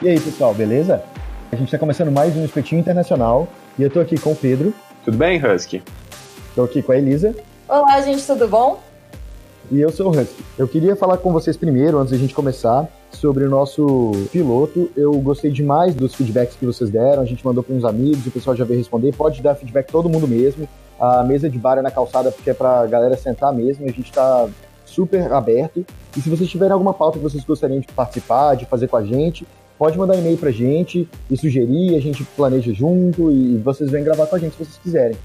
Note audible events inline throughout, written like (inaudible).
E aí, pessoal, beleza? A gente está começando mais um Espetinho Internacional e eu tô aqui com o Pedro. Tudo bem, Husky? Tô aqui com a Elisa. Olá, gente, tudo bom? E eu sou o Husky. Eu queria falar com vocês primeiro, antes da gente começar, sobre o nosso piloto. Eu gostei demais dos feedbacks que vocês deram. A gente mandou para uns amigos, o pessoal já veio responder. Pode dar feedback todo mundo mesmo. A mesa de bar é na calçada porque é pra galera sentar mesmo. A gente tá super aberto. E se vocês tiverem alguma pauta que vocês gostariam de participar, de fazer com a gente, pode mandar um e-mail pra gente e sugerir, a gente planeja junto e vocês vêm gravar com a gente se vocês quiserem.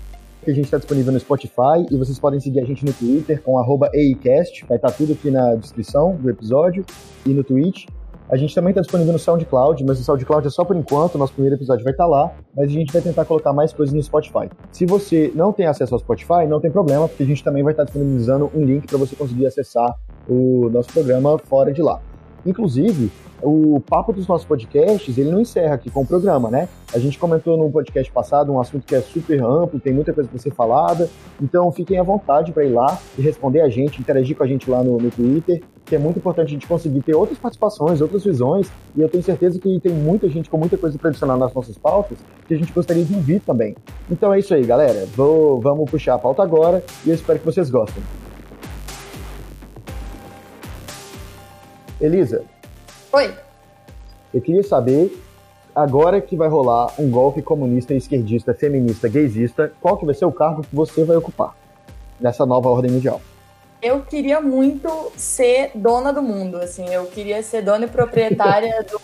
A gente está disponível no Spotify e vocês podem seguir a gente no Twitter com EICast, vai estar tá tudo aqui na descrição do episódio e no Twitch. A gente também está disponível no SoundCloud, mas o SoundCloud é só por enquanto, nosso primeiro episódio vai estar tá lá, mas a gente vai tentar colocar mais coisas no Spotify. Se você não tem acesso ao Spotify, não tem problema, porque a gente também vai estar tá disponibilizando um link para você conseguir acessar o nosso programa fora de lá. Inclusive, o papo dos nossos podcasts, ele não encerra aqui com o programa, né? A gente comentou no podcast passado um assunto que é super amplo, tem muita coisa para ser falada, então fiquem à vontade para ir lá e responder a gente, interagir com a gente lá no, no Twitter, que é muito importante a gente conseguir ter outras participações, outras visões, e eu tenho certeza que tem muita gente com muita coisa para adicionar nas nossas pautas que a gente gostaria de ouvir também. Então é isso aí, galera. Vou, vamos puxar a pauta agora e eu espero que vocês gostem. Elisa, Oi. Eu queria saber, agora que vai rolar um golpe comunista, esquerdista, feminista, gaysista, qual que vai ser o cargo que você vai ocupar nessa nova ordem mundial? Eu queria muito ser dona do mundo, assim, eu queria ser dona e proprietária (laughs) do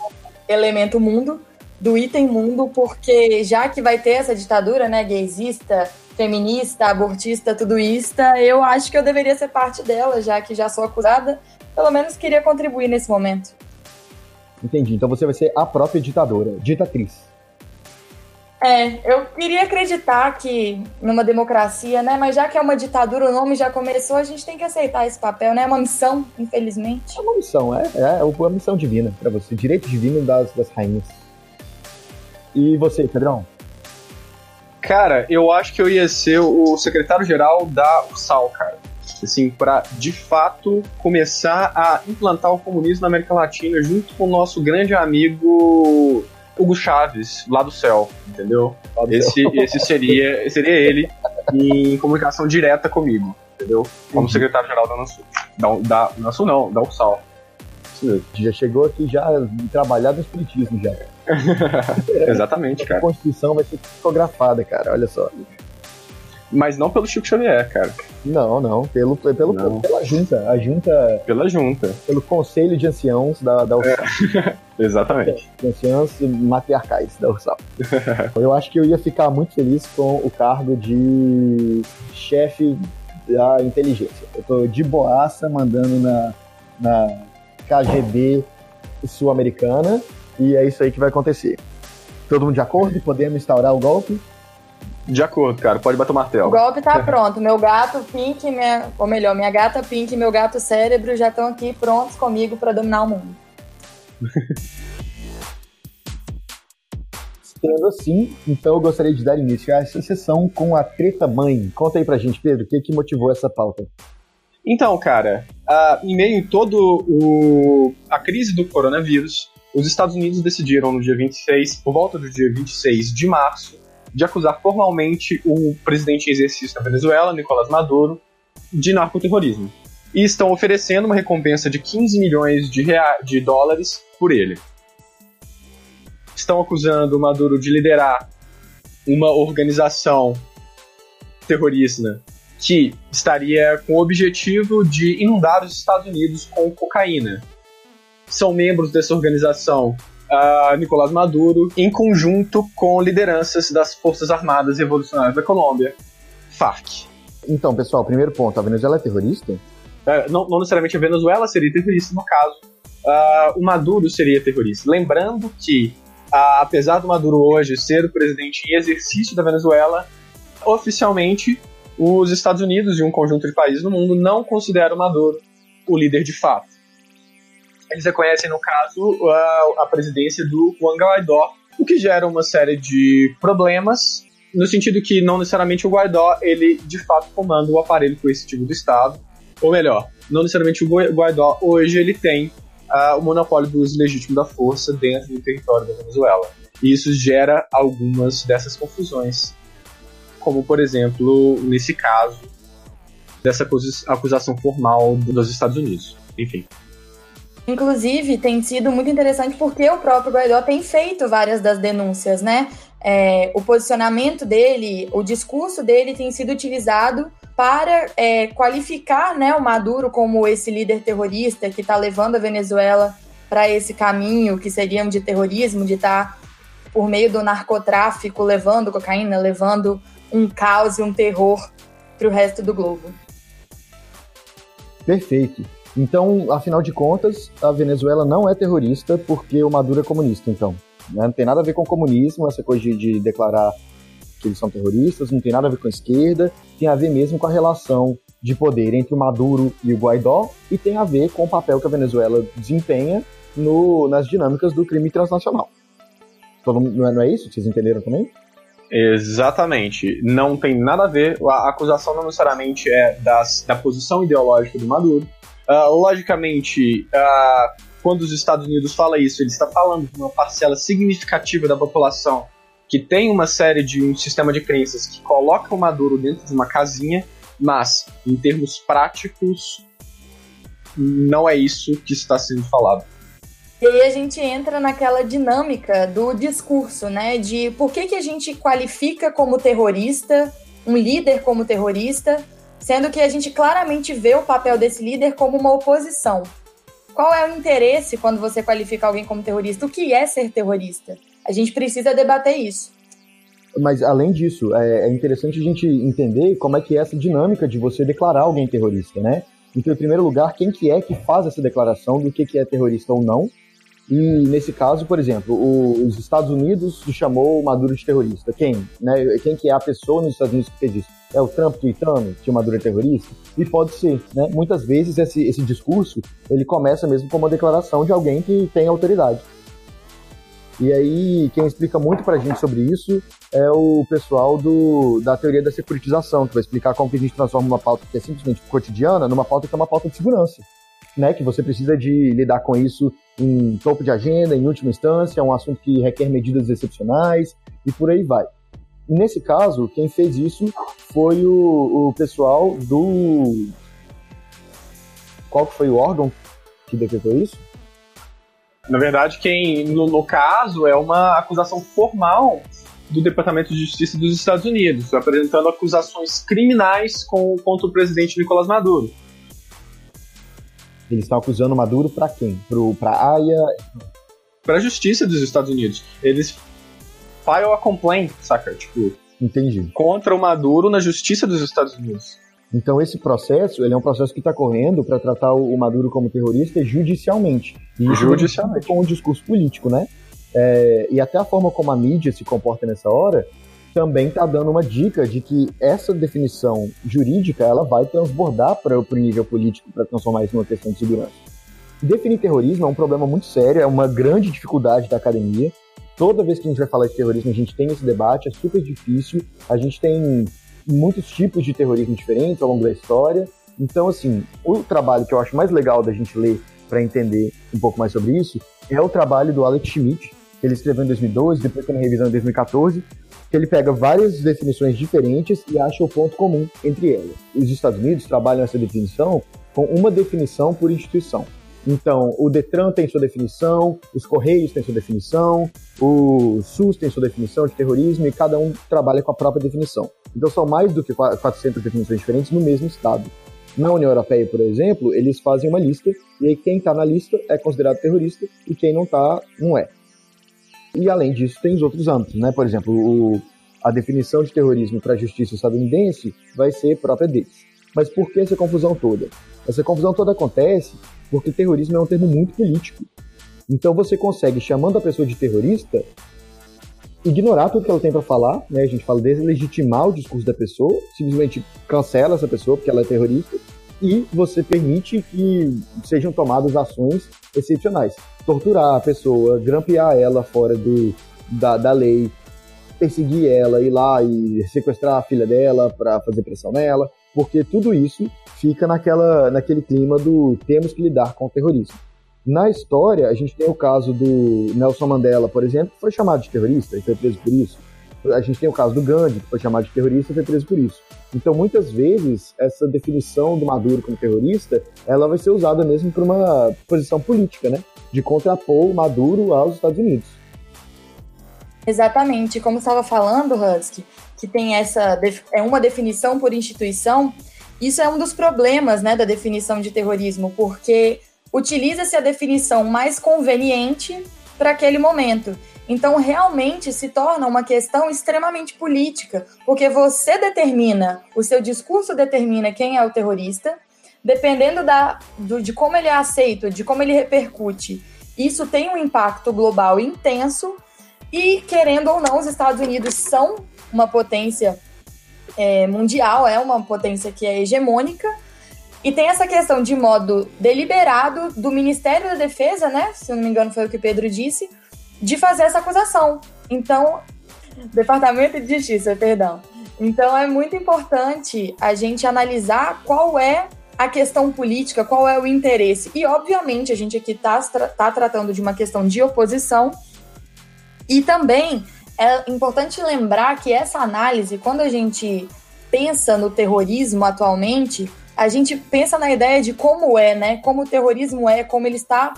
elemento mundo, do item mundo, porque já que vai ter essa ditadura, né, gaysista, feminista, abortista, tudo isso, eu acho que eu deveria ser parte dela, já que já sou acusada, pelo menos queria contribuir nesse momento. Entendi. Então você vai ser a própria ditadora, ditatriz. É, eu queria acreditar que numa democracia, né? Mas já que é uma ditadura, o nome já começou, a gente tem que aceitar esse papel, né? É uma missão, infelizmente. É uma missão, é, é uma missão divina para você, direito divino das, das rainhas. E você, Pedrão? Cara, eu acho que eu ia ser o secretário-geral da USAL, cara assim, para de fato começar a implantar o comunismo na América Latina junto com o nosso grande amigo Hugo Chaves, lá do céu, entendeu? Esse, esse seria, seria ele em comunicação direta comigo, entendeu? Como uhum. secretário-geral da Nasul. Da, da Nasul não, da USAL. Já chegou aqui já trabalhar no espiritismo já. (laughs) Exatamente, cara. A Constituição vai ser psicografada, cara, olha só. Mas não pelo Chico Xavier, cara. Não, não. Pelo, pelo, não. Pela junta. A junta. Pela junta. Pelo Conselho de Anciãos da, da URSAL. É. (laughs) Exatamente. De anciãos matriarcais da URSAL. (laughs) eu acho que eu ia ficar muito feliz com o cargo de chefe da inteligência. Eu tô de boaça mandando na, na KGB sul-americana e é isso aí que vai acontecer. Todo mundo de acordo? Podemos instaurar o golpe? De acordo, cara. Pode bater o martelo. O golpe tá pronto. Meu gato Pink, minha, ou melhor, minha gata Pink e meu gato Cérebro já estão aqui prontos comigo para dominar o mundo. (laughs) Sendo assim, então eu gostaria de dar início a essa sessão com a treta mãe. Conta aí pra gente, Pedro, o que, que motivou essa pauta? Então, cara, uh, em meio em todo o, a crise do coronavírus, os Estados Unidos decidiram no dia 26, por volta do dia 26 de março, de acusar formalmente o presidente em exercício da Venezuela, Nicolás Maduro, de narcoterrorismo. E estão oferecendo uma recompensa de 15 milhões de, de dólares por ele. Estão acusando o Maduro de liderar uma organização terrorista que estaria com o objetivo de inundar os Estados Unidos com cocaína. São membros dessa organização uh, Nicolás Maduro, em conjunto com lideranças das Forças Armadas Revolucionárias da Colômbia, FARC. Então, pessoal, primeiro ponto: a Venezuela é terrorista? Uh, não, não, necessariamente a Venezuela seria terrorista no caso. Uh, o Maduro seria terrorista. Lembrando que, uh, apesar do Maduro hoje ser o presidente em exercício da Venezuela, oficialmente os Estados Unidos e um conjunto de países no mundo não consideram Maduro o líder de fato eles reconhecem, no caso, a, a presidência do Juan Guaidó, o que gera uma série de problemas, no sentido que não necessariamente o Guaidó, ele de fato comanda o aparelho coercitivo do Estado, ou melhor, não necessariamente o Guaidó hoje ele tem uh, o monopólio do uso legítimo da força dentro do território da Venezuela. E isso gera algumas dessas confusões, como, por exemplo, nesse caso, dessa acusação formal dos Estados Unidos. Enfim. Inclusive, tem sido muito interessante porque o próprio Guaidó tem feito várias das denúncias, né? É, o posicionamento dele, o discurso dele tem sido utilizado para é, qualificar né, o Maduro como esse líder terrorista que está levando a Venezuela para esse caminho que seria de terrorismo, de estar tá, por meio do narcotráfico levando cocaína, levando um caos e um terror para o resto do globo. Perfeito. Então, afinal de contas, a Venezuela não é terrorista porque o Maduro é comunista, então. Né? Não tem nada a ver com comunismo, essa coisa de, de declarar que eles são terroristas, não tem nada a ver com a esquerda, tem a ver mesmo com a relação de poder entre o Maduro e o Guaidó e tem a ver com o papel que a Venezuela desempenha no, nas dinâmicas do crime transnacional. Todo, não, é, não é isso? Vocês entenderam também? Exatamente. Não tem nada a ver. A acusação não necessariamente é das, da posição ideológica do Maduro. Uh, logicamente, uh, quando os Estados Unidos fala isso, ele está falando de uma parcela significativa da população que tem uma série de um sistema de crenças que coloca o Maduro dentro de uma casinha, mas em termos práticos não é isso que está sendo falado. E aí a gente entra naquela dinâmica do discurso, né? De por que, que a gente qualifica como terrorista, um líder como terrorista, sendo que a gente claramente vê o papel desse líder como uma oposição. Qual é o interesse quando você qualifica alguém como terrorista? O que é ser terrorista? A gente precisa debater isso. Mas além disso, é, é interessante a gente entender como é que é essa dinâmica de você declarar alguém terrorista, né? Então, em primeiro lugar, quem que é que faz essa declaração do que, que é terrorista ou não? E nesse caso, por exemplo, o, os Estados Unidos chamou o Maduro de terrorista. Quem? Né? Quem que é a pessoa nos Estados Unidos que fez isso? É o Trump tweetando que o Maduro é terrorista? E pode ser, né? Muitas vezes esse, esse discurso, ele começa mesmo com uma declaração de alguém que tem autoridade. E aí, quem explica muito pra gente sobre isso é o pessoal do, da teoria da securitização, que vai explicar como que a gente transforma uma pauta que é simplesmente cotidiana numa pauta que é uma pauta de segurança. Né, que você precisa de lidar com isso em topo de agenda, em última instância, é um assunto que requer medidas excepcionais e por aí vai. E nesse caso, quem fez isso foi o, o pessoal do. Qual que foi o órgão que decretou isso? Na verdade, quem, no, no caso, é uma acusação formal do Departamento de Justiça dos Estados Unidos, apresentando acusações criminais com, contra o presidente Nicolás Maduro. Eles estão acusando Maduro para quem? Para a AIA? Para a Justiça dos Estados Unidos. Eles file a complaint, saca? Tipo, Entendi. Contra o Maduro na Justiça dos Estados Unidos. Então esse processo, ele é um processo que está correndo para tratar o Maduro como terrorista judicialmente. E judicialmente. com um discurso político, né? É, e até a forma como a mídia se comporta nessa hora também está dando uma dica de que essa definição jurídica ela vai transbordar para o nível político para transformar isso numa questão de segurança. Definir terrorismo é um problema muito sério, é uma grande dificuldade da academia. Toda vez que a gente vai falar de terrorismo, a gente tem esse debate, é super difícil. A gente tem muitos tipos de terrorismo diferentes ao longo da história. Então, assim, o trabalho que eu acho mais legal da gente ler para entender um pouco mais sobre isso é o trabalho do Alex Schmidt, ele escreveu em 2012, depois tem uma revisão em 2014, que ele pega várias definições diferentes e acha o ponto comum entre elas. Os Estados Unidos trabalham essa definição com uma definição por instituição. Então, o Detran tem sua definição, os Correios têm sua definição, o SUS tem sua definição de terrorismo e cada um trabalha com a própria definição. Então, são mais do que 400 definições diferentes no mesmo estado. Na União Europeia, por exemplo, eles fazem uma lista e aí quem está na lista é considerado terrorista e quem não está, não é. E além disso, tem os outros âmbitos, né? Por exemplo, o, a definição de terrorismo para a justiça estadunidense vai ser própria deles. Mas por que essa confusão toda? Essa confusão toda acontece porque terrorismo é um termo muito político. Então você consegue, chamando a pessoa de terrorista, ignorar tudo que ela tem para falar, né? A gente fala deslegitimar o discurso da pessoa, simplesmente cancela essa pessoa porque ela é terrorista e você permite que sejam tomadas ações excepcionais. Torturar a pessoa, grampear ela fora do, da, da lei, perseguir ela, ir lá e sequestrar a filha dela para fazer pressão nela, porque tudo isso fica naquela, naquele clima do temos que lidar com o terrorismo. Na história, a gente tem o caso do Nelson Mandela, por exemplo, que foi chamado de terrorista e foi preso por isso. A gente tem o caso do Gandhi, que foi chamado de terrorista e foi preso por isso. Então, muitas vezes, essa definição do Maduro como terrorista, ela vai ser usada mesmo por uma posição política, né? De contrapor o Maduro aos Estados Unidos. Exatamente. Como estava falando, Husky, que tem essa é uma definição por instituição, isso é um dos problemas, né, da definição de terrorismo, porque utiliza-se a definição mais conveniente para aquele momento. Então, realmente se torna uma questão extremamente política, porque você determina, o seu discurso determina quem é o terrorista, dependendo da, do, de como ele é aceito, de como ele repercute. Isso tem um impacto global intenso, e, querendo ou não, os Estados Unidos são uma potência é, mundial, é uma potência que é hegemônica, e tem essa questão de modo deliberado do Ministério da Defesa, né? Se eu não me engano, foi o que o Pedro disse, de fazer essa acusação. Então, Departamento de Justiça, perdão. Então é muito importante a gente analisar qual é a questão política, qual é o interesse. E, obviamente, a gente aqui está tá tratando de uma questão de oposição. E também é importante lembrar que essa análise, quando a gente pensa no terrorismo atualmente, a gente pensa na ideia de como é, né? Como o terrorismo é, como ele está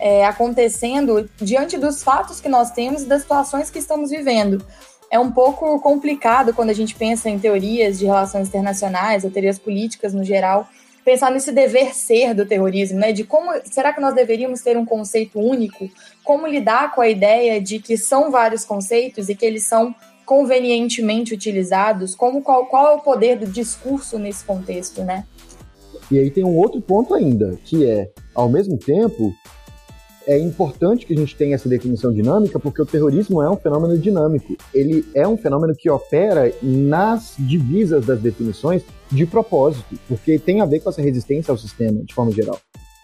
é, acontecendo diante dos fatos que nós temos e das situações que estamos vivendo. É um pouco complicado quando a gente pensa em teorias de relações internacionais ou teorias políticas no geral, pensar nesse dever ser do terrorismo, né? De como será que nós deveríamos ter um conceito único? Como lidar com a ideia de que são vários conceitos e que eles são convenientemente utilizados? Como qual, qual é o poder do discurso nesse contexto, né? E aí tem um outro ponto ainda, que é, ao mesmo tempo, é importante que a gente tenha essa definição dinâmica, porque o terrorismo é um fenômeno dinâmico. Ele é um fenômeno que opera nas divisas das definições de propósito, porque tem a ver com essa resistência ao sistema, de forma geral.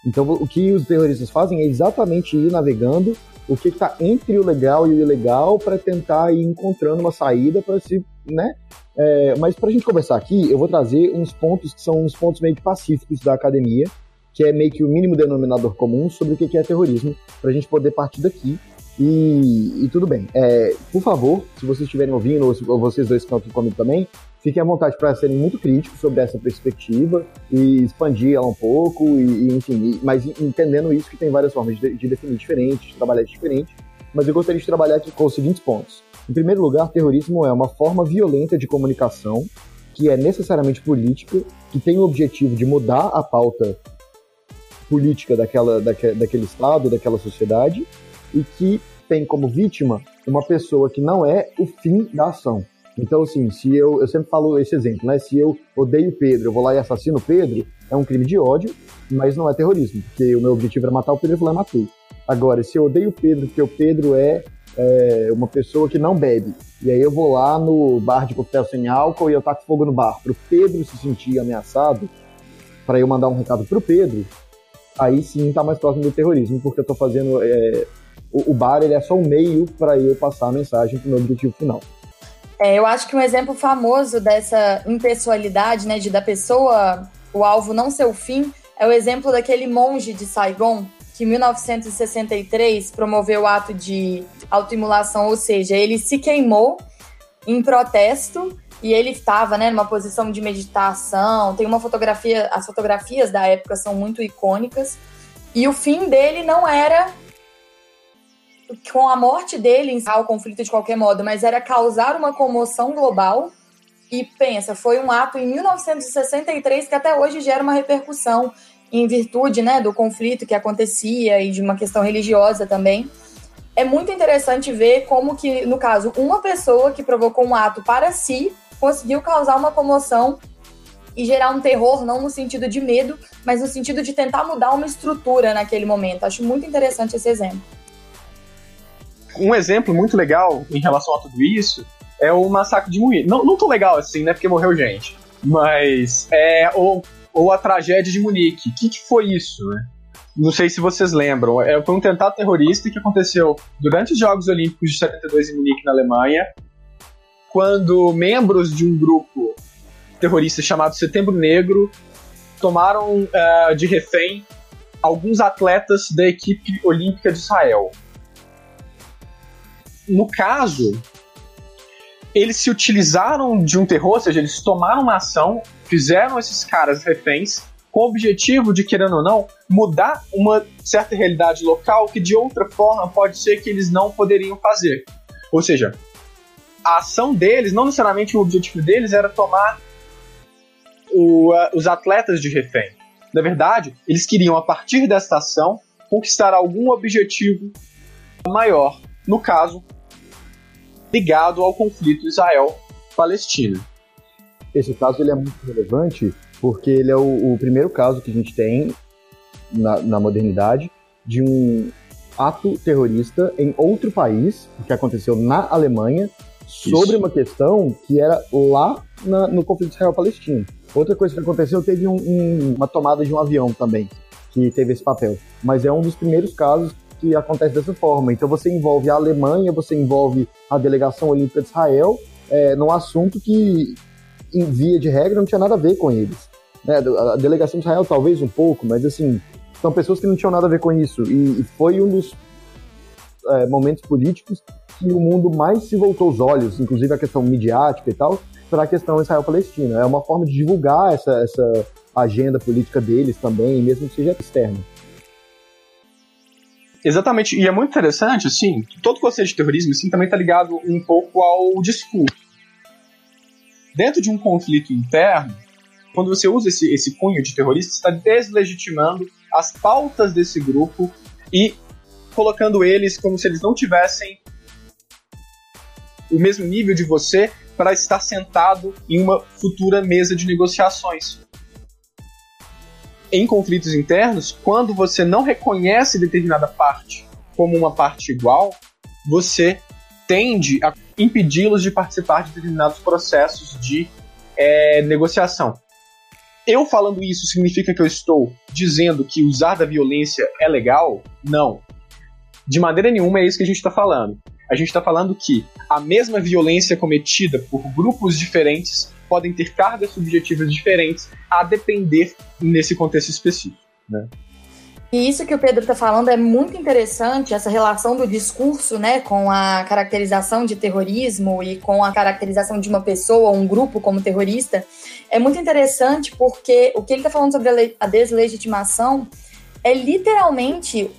Então, o que os terroristas fazem é exatamente ir navegando o que está entre o legal e o ilegal para tentar ir encontrando uma saída para se, né? É, mas para a gente conversar aqui, eu vou trazer uns pontos que são uns pontos meio que pacíficos da academia, que é meio que o mínimo denominador comum sobre o que é terrorismo, para a gente poder partir daqui. E, e tudo bem. É, por favor, se vocês estiverem ouvindo, ou, se, ou vocês dois que estão aqui comigo também, fiquem à vontade para serem muito críticos sobre essa perspectiva e expandir ela um pouco, e, e enfim, e, mas entendendo isso que tem várias formas de, de definir diferente, de trabalhar diferente. Mas eu gostaria de trabalhar aqui com os seguintes pontos. Em primeiro lugar, terrorismo é uma forma violenta de comunicação que é necessariamente política, que tem o objetivo de mudar a pauta política daquela, daque, daquele Estado, daquela sociedade, e que tem como vítima uma pessoa que não é o fim da ação. Então, assim, se eu, eu sempre falo esse exemplo, né? Se eu odeio Pedro, eu vou lá e assassino Pedro, é um crime de ódio, mas não é terrorismo, porque o meu objetivo era matar o Pedro, eu vou lá e matei. Agora, se eu odeio Pedro, porque o Pedro é, é, uma pessoa que não bebe, e aí eu vou lá no bar de coquetel sem álcool e eu taco fogo no bar, para o Pedro se sentir ameaçado, para eu mandar um recado pro Pedro, aí sim tá mais próximo do terrorismo, porque eu tô fazendo. É, o, o, bar ele é só um meio para eu passar a mensagem pro meu objetivo final. É, eu acho que um exemplo famoso dessa impessoalidade, né, de da pessoa, o alvo não ser o fim, é o exemplo daquele monge de Saigon, que em 1963 promoveu o ato de autoimulação, ou seja, ele se queimou em protesto e ele estava, né, numa posição de meditação. Tem uma fotografia, as fotografias da época são muito icônicas. E o fim dele não era com a morte dele encerrar o conflito de qualquer modo, mas era causar uma comoção global. E pensa, foi um ato em 1963 que até hoje gera uma repercussão em virtude, né, do conflito que acontecia e de uma questão religiosa também é muito interessante ver como que, no caso, uma pessoa que provocou um ato para si conseguiu causar uma comoção e gerar um terror, não no sentido de medo, mas no sentido de tentar mudar uma estrutura naquele momento. Acho muito interessante esse exemplo. Um exemplo muito legal em relação a tudo isso é o massacre de Munique. Não, não tão legal assim, né? Porque morreu gente. Mas é ou, ou a tragédia de Munique. O que, que foi isso, né? Não sei se vocês lembram. É, foi um tentado terrorista que aconteceu durante os Jogos Olímpicos de 72 em Munique, na Alemanha, quando membros de um grupo terrorista chamado Setembro Negro tomaram uh, de refém alguns atletas da equipe olímpica de Israel. No caso, eles se utilizaram de um terror, ou seja, eles tomaram uma ação, fizeram esses caras reféns, com o objetivo de, querendo ou não, mudar uma certa realidade local que de outra forma pode ser que eles não poderiam fazer. Ou seja, a ação deles, não necessariamente o objetivo deles era tomar o, uh, os atletas de refém. Na verdade, eles queriam, a partir desta ação, conquistar algum objetivo maior. No caso, ligado ao conflito Israel-Palestina. Esse caso ele é muito relevante porque ele é o, o primeiro caso que a gente tem na, na, modernidade de um ato terrorista em outro país, que aconteceu na Alemanha, sobre Isso. uma questão que era lá na, no conflito Israel-Palestina. Outra coisa que aconteceu, teve um, um, uma tomada de um avião também, que teve esse papel. Mas é um dos primeiros casos que acontece dessa forma. Então você envolve a Alemanha, você envolve a delegação olímpica de Israel é, num assunto que, em via de regra, não tinha nada a ver com eles. Né? A delegação de Israel talvez um pouco, mas assim, são pessoas que não tinham nada a ver com isso. E, e foi um dos é, momentos políticos que o mundo mais se voltou os olhos, inclusive a questão midiática e tal, para a questão Israel-Palestina. É uma forma de divulgar essa, essa agenda política deles também, mesmo que seja externa. Exatamente, e é muito interessante, assim, todo conceito de terrorismo assim, também está ligado um pouco ao discurso. Dentro de um conflito interno, quando você usa esse, esse cunho de terrorista, está deslegitimando as pautas desse grupo e colocando eles como se eles não tivessem o mesmo nível de você para estar sentado em uma futura mesa de negociações. Em conflitos internos, quando você não reconhece determinada parte como uma parte igual, você tende a impedi-los de participar de determinados processos de é, negociação. Eu falando isso significa que eu estou dizendo que usar da violência é legal? Não. De maneira nenhuma é isso que a gente está falando. A gente está falando que a mesma violência cometida por grupos diferentes podem ter cargas subjetivas diferentes a depender nesse contexto específico. Né? E isso que o Pedro está falando é muito interessante, essa relação do discurso né, com a caracterização de terrorismo e com a caracterização de uma pessoa ou um grupo como terrorista. É muito interessante porque o que ele está falando sobre a deslegitimação é literalmente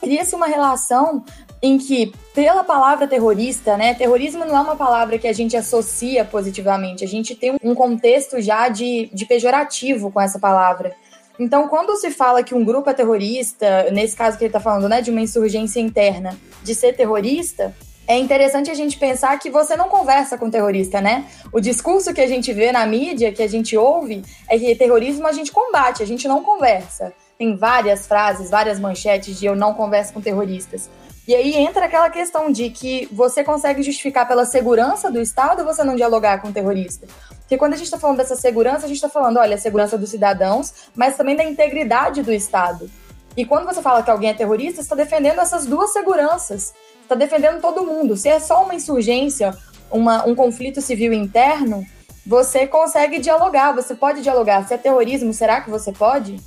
cria-se uma relação em que, pela palavra terrorista, né? Terrorismo não é uma palavra que a gente associa positivamente, a gente tem um contexto já de, de pejorativo com essa palavra. Então, quando se fala que um grupo é terrorista, nesse caso que ele está falando, né, de uma insurgência interna, de ser terrorista, é interessante a gente pensar que você não conversa com terrorista, né? O discurso que a gente vê na mídia, que a gente ouve, é que terrorismo a gente combate, a gente não conversa. Tem várias frases, várias manchetes de eu não converso com terroristas. E aí entra aquela questão de que você consegue justificar pela segurança do Estado você não dialogar com o terrorista. Porque quando a gente está falando dessa segurança, a gente está falando, olha, a segurança dos cidadãos, mas também da integridade do Estado. E quando você fala que alguém é terrorista, você está defendendo essas duas seguranças. Está defendendo todo mundo. Se é só uma insurgência, uma, um conflito civil interno, você consegue dialogar, você pode dialogar. Se é terrorismo, será que você pode?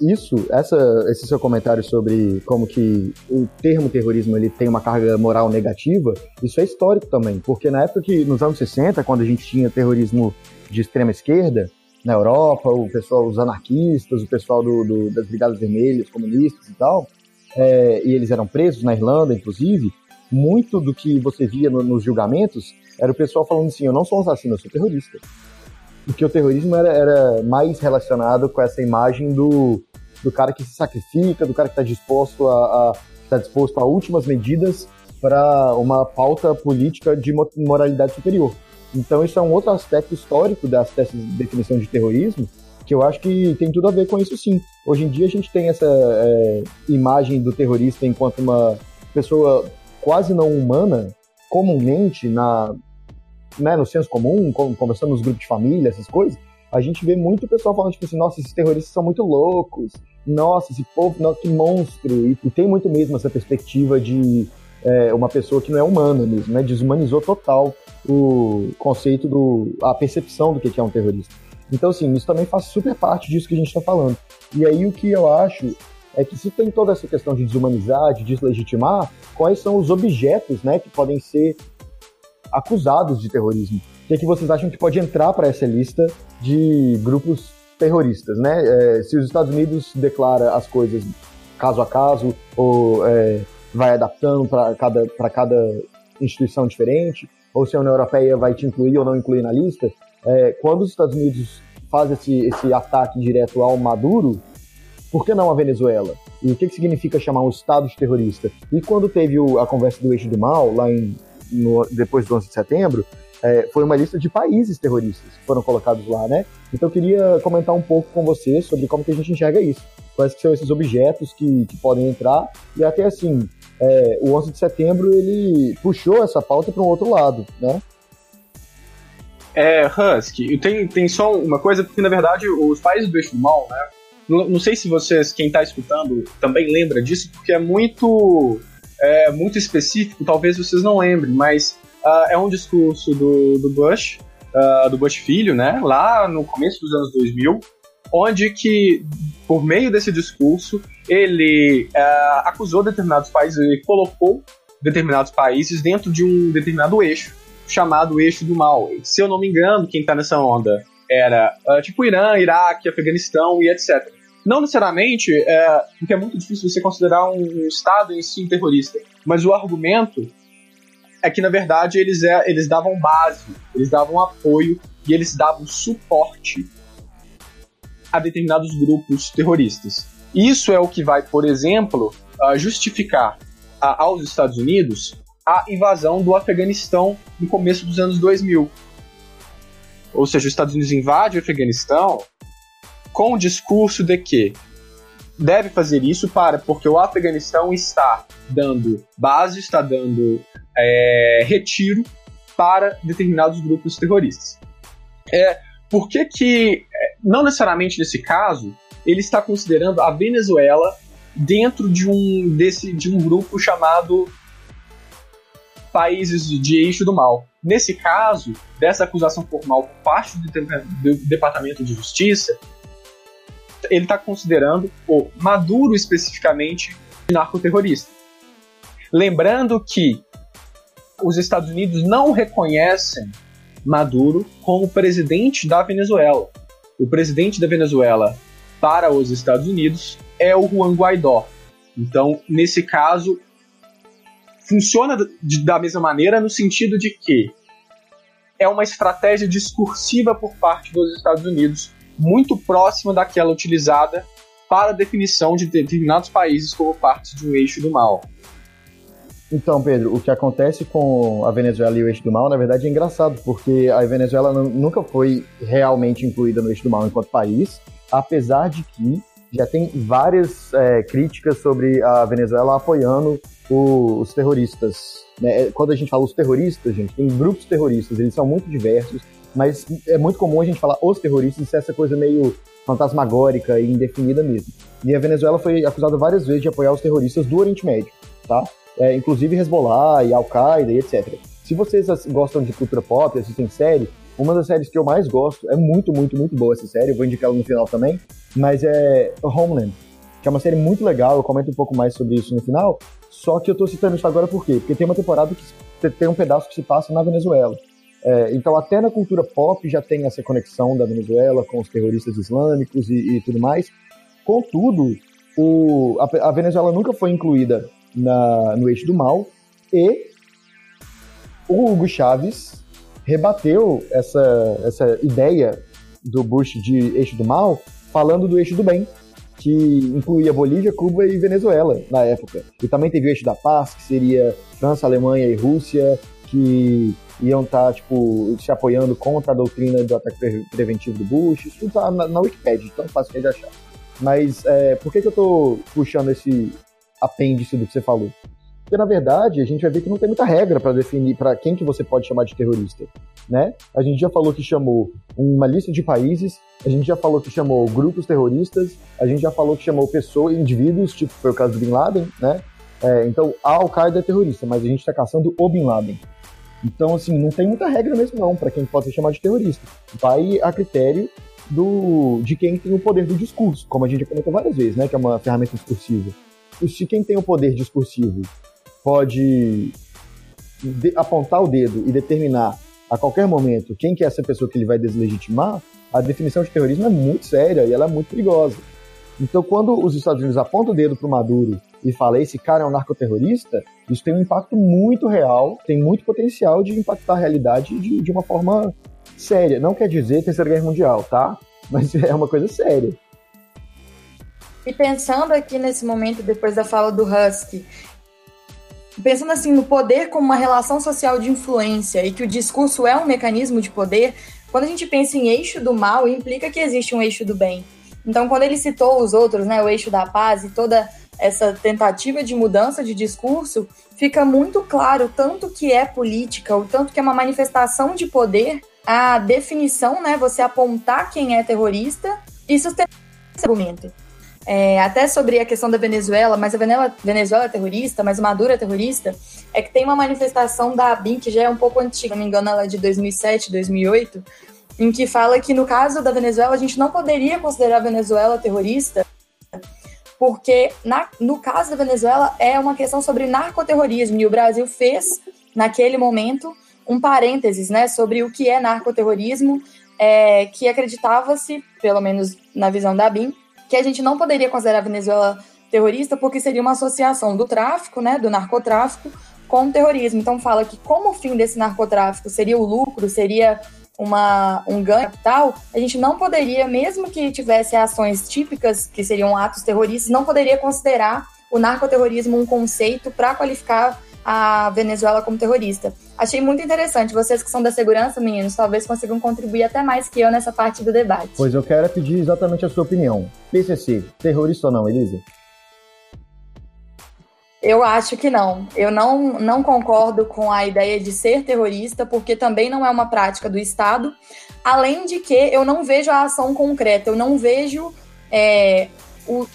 Isso, essa, esse seu comentário sobre como que o termo terrorismo ele tem uma carga moral negativa, isso é histórico também, porque na época que, nos anos 60, quando a gente tinha terrorismo de extrema esquerda, na Europa, o pessoal, os anarquistas, o pessoal do, do das Brigadas Vermelhas, comunistas e tal, é, e eles eram presos na Irlanda, inclusive, muito do que você via no, nos julgamentos era o pessoal falando assim, eu não sou um assassino, eu sou terrorista porque o terrorismo era, era mais relacionado com essa imagem do, do cara que se sacrifica, do cara que está disposto a, a tá disposto a últimas medidas para uma pauta política de moralidade superior. Então isso é um outro aspecto histórico dessa, definição de terrorismo que eu acho que tem tudo a ver com isso sim. Hoje em dia a gente tem essa é, imagem do terrorista enquanto uma pessoa quase não humana, comumente na, né, no senso comum, conversando nos grupos de família, essas coisas, a gente vê muito pessoal falando, tipo assim, nossa, esses terroristas são muito loucos, nossa, esse povo, nossa, que monstro. E, e tem muito mesmo essa perspectiva de é, uma pessoa que não é humana mesmo, né? Desumanizou total o conceito do. a percepção do que é um terrorista. Então, assim, isso também faz super parte disso que a gente está falando. E aí o que eu acho é que se tem toda essa questão de desumanizar, de deslegitimar, quais são os objetos né, que podem ser acusados de terrorismo? O que, é que vocês acham que pode entrar para essa lista de grupos terroristas, né? É, se os Estados Unidos declara as coisas caso a caso ou é, vai adaptando para cada, cada instituição diferente, ou se a União Europeia vai te incluir ou não incluir na lista, é, quando os Estados Unidos faz esse, esse ataque direto ao Maduro, por que não a Venezuela? E o que, que significa chamar um Estado de terrorista? E quando teve o, a conversa do eixo do mal, lá em, no, depois do 11 de setembro, é, foi uma lista de países terroristas que foram colocados lá, né? Então eu queria comentar um pouco com você sobre como que a gente enxerga isso. Quais são esses objetos que, que podem entrar e até assim, é, o 11 de setembro ele puxou essa pauta para um outro lado, né? É, Husky, tem, tem só uma coisa, porque na verdade os países do eixo do mal, né? Não, não sei se vocês, quem está escutando, também lembra disso, porque é muito, é, muito específico, talvez vocês não lembrem, mas uh, é um discurso do, do Bush, uh, do Bush filho, né? Lá no começo dos anos 2000, onde que, por meio desse discurso, ele uh, acusou determinados países, ele colocou determinados países dentro de um determinado eixo chamado eixo do mal. Se eu não me engano, quem está nessa onda era tipo Irã, Iraque, Afeganistão e etc. Não necessariamente, é, porque é muito difícil você considerar um, Estado em si um terrorista, mas o argumento é que, na verdade, eles, é, eles davam base, eles davam apoio e eles davam suporte a determinados grupos terroristas. Isso é o que vai, por exemplo, uh, justificar uh, aos Estados Unidos a invasão do Afeganistão no começo dos anos 2000. Ou seja, os Estados Unidos invadem o Afeganistão com o discurso de que deve fazer isso para porque o Afeganistão está dando base, está dando é, retiro para determinados grupos terroristas. É, por que, que, é, não necessariamente nesse caso, ele está considerando a Venezuela dentro de um, desse, de um grupo chamado países de eixo do mal. Nesse caso, dessa acusação formal por parte do, do Departamento de Justiça, ele está considerando o Maduro especificamente narcoterrorista. Lembrando que os Estados Unidos não reconhecem Maduro como presidente da Venezuela. O presidente da Venezuela para os Estados Unidos é o Juan Guaidó. Então, nesse caso, funciona da mesma maneira no sentido de que é uma estratégia discursiva por parte dos Estados Unidos muito próxima daquela utilizada para a definição de determinados países como parte de um eixo do mal. Então, Pedro, o que acontece com a Venezuela e o eixo do mal, na verdade, é engraçado, porque a Venezuela nunca foi realmente incluída no eixo do mal enquanto país, apesar de que já tem várias é, críticas sobre a Venezuela apoiando o, os terroristas. Né? É, quando a gente fala os terroristas, gente, tem grupos terroristas, eles são muito diversos, mas é muito comum a gente falar os terroristas ser essa coisa meio fantasmagórica e indefinida mesmo. E a Venezuela foi acusada várias vezes de apoiar os terroristas do Oriente Médio, tá? É, inclusive Hezbollah e Al-Qaeda e etc. Se vocês gostam de cultura pop, assistem série, uma das séries que eu mais gosto, é muito, muito, muito boa essa série, eu vou indicar ela no final também, mas é Homeland, que é uma série muito legal, eu comento um pouco mais sobre isso no final, só que eu tô citando isso agora por quê? Porque tem uma temporada que tem um pedaço que se passa na Venezuela. É, então, até na cultura pop já tem essa conexão da Venezuela com os terroristas islâmicos e, e tudo mais. Contudo, o, a, a, Venezuela nunca foi incluída na, no eixo do mal e o Hugo Chávez rebateu essa, essa ideia do Bush de eixo do mal falando do eixo do bem que incluía Bolívia, Cuba e Venezuela na época. E também teve o eixo da paz, que seria França, Alemanha e Rússia, que iam estar, tá, tipo, se apoiando contra a doutrina do ataque pre preventivo do Bush. Isso tudo tá na, na Wikipedia, tão fácil que é de achar. Mas é, por que, que eu tô puxando esse apêndice do que você falou? Porque, na verdade, a gente vai ver que não tem muita regra para definir para quem que você pode chamar de terrorista, né? A gente já falou que chamou uma lista de países, a gente já falou que chamou grupos terroristas, a gente já falou que chamou pessoas, indivíduos, tipo foi o caso do Bin Laden, né? É, então, a Al-Qaeda é terrorista, mas a gente está caçando o Bin Laden. Então, assim, não tem muita regra mesmo não para quem pode ser chamado de terrorista. Vai a critério do, de quem tem o poder do discurso, como a gente já comentou várias vezes, né, que é uma ferramenta discursiva. Se quem tem o poder discursivo pode de, apontar o dedo e determinar a qualquer momento quem que é essa pessoa que ele vai deslegitimar, a definição de terrorismo é muito séria e ela é muito perigosa. Então, quando os Estados Unidos apontam o dedo para o Maduro e falam esse cara é um narcoterrorista, isso tem um impacto muito real, tem muito potencial de impactar a realidade de, de uma forma séria. Não quer dizer Terceira Guerra Mundial, tá? Mas (laughs) é uma coisa séria. E pensando aqui nesse momento, depois da fala do Husky, pensando assim no poder como uma relação social de influência e que o discurso é um mecanismo de poder, quando a gente pensa em eixo do mal, implica que existe um eixo do bem. Então, quando ele citou os outros, né, o eixo da paz e toda essa tentativa de mudança de discurso, fica muito claro tanto que é política, o tanto que é uma manifestação de poder, a definição, né, você apontar quem é terrorista e sustentar esse argumento. É, até sobre a questão da Venezuela, mas a Venezuela, é terrorista, mas o Maduro é terrorista, é que tem uma manifestação da ABIN, que já é um pouco antiga, não me engano, ela é de 2007, 2008, em que fala que no caso da Venezuela, a gente não poderia considerar a Venezuela terrorista, porque na, no caso da Venezuela é uma questão sobre narcoterrorismo, e o Brasil fez, naquele momento, um parênteses né, sobre o que é narcoterrorismo, é, que acreditava-se, pelo menos na visão da BIM, que a gente não poderia considerar a Venezuela terrorista porque seria uma associação do tráfico, né, do narcotráfico, com o terrorismo. Então fala que como o fim desse narcotráfico seria o lucro, seria uma, um ganho capital, a gente não poderia, mesmo que tivesse ações típicas, que seriam atos terroristas, não poderia considerar o narcoterrorismo um conceito para qualificar a Venezuela como terrorista. Achei muito interessante. Vocês que são da segurança, meninos, talvez consigam contribuir até mais que eu nessa parte do debate. Pois eu quero pedir exatamente a sua opinião. PCC, terrorista ou não, Elisa? Eu acho que não. Eu não, não concordo com a ideia de ser terrorista, porque também não é uma prática do Estado. Além de que eu não vejo a ação concreta, eu não vejo é, o,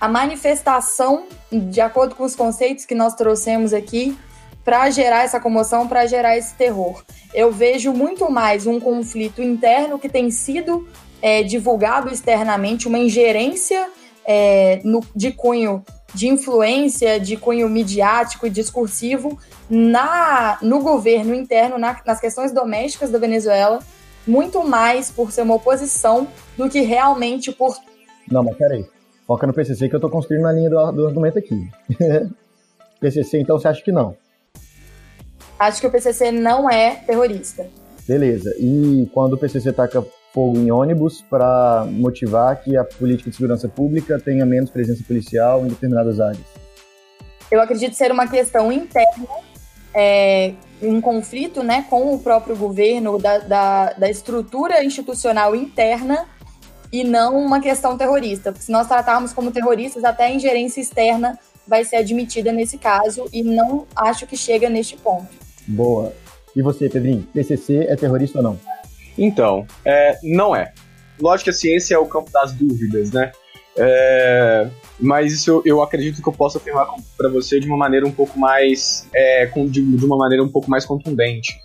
a manifestação, de acordo com os conceitos que nós trouxemos aqui, para gerar essa comoção, para gerar esse terror. Eu vejo muito mais um conflito interno que tem sido é, divulgado externamente, uma ingerência é, no, de cunho de influência, de cunho midiático e discursivo na, no governo interno, na, nas questões domésticas da Venezuela, muito mais por ser uma oposição do que realmente por. Não, mas peraí. Foca no PCC que eu tô construindo a linha do, do argumento aqui. (laughs) PCC, então você acha que não? Acho que o PCC não é terrorista. Beleza. E quando o PCC taca fogo em ônibus para motivar que a política de segurança pública tenha menos presença policial em determinadas áreas? Eu acredito ser uma questão interna, é, um conflito né, com o próprio governo, da, da, da estrutura institucional interna e não uma questão terrorista. Porque se nós tratarmos como terroristas, até a ingerência externa vai ser admitida nesse caso e não acho que chega neste ponto. Boa. E você, Pedrinho? PCC é terrorista ou não? Então, é, não é. Lógico que a ciência é o campo das dúvidas, né? É, mas isso eu, eu, acredito que eu posso afirmar para você de uma maneira um pouco mais é, com, de, de, uma maneira um pouco mais contundente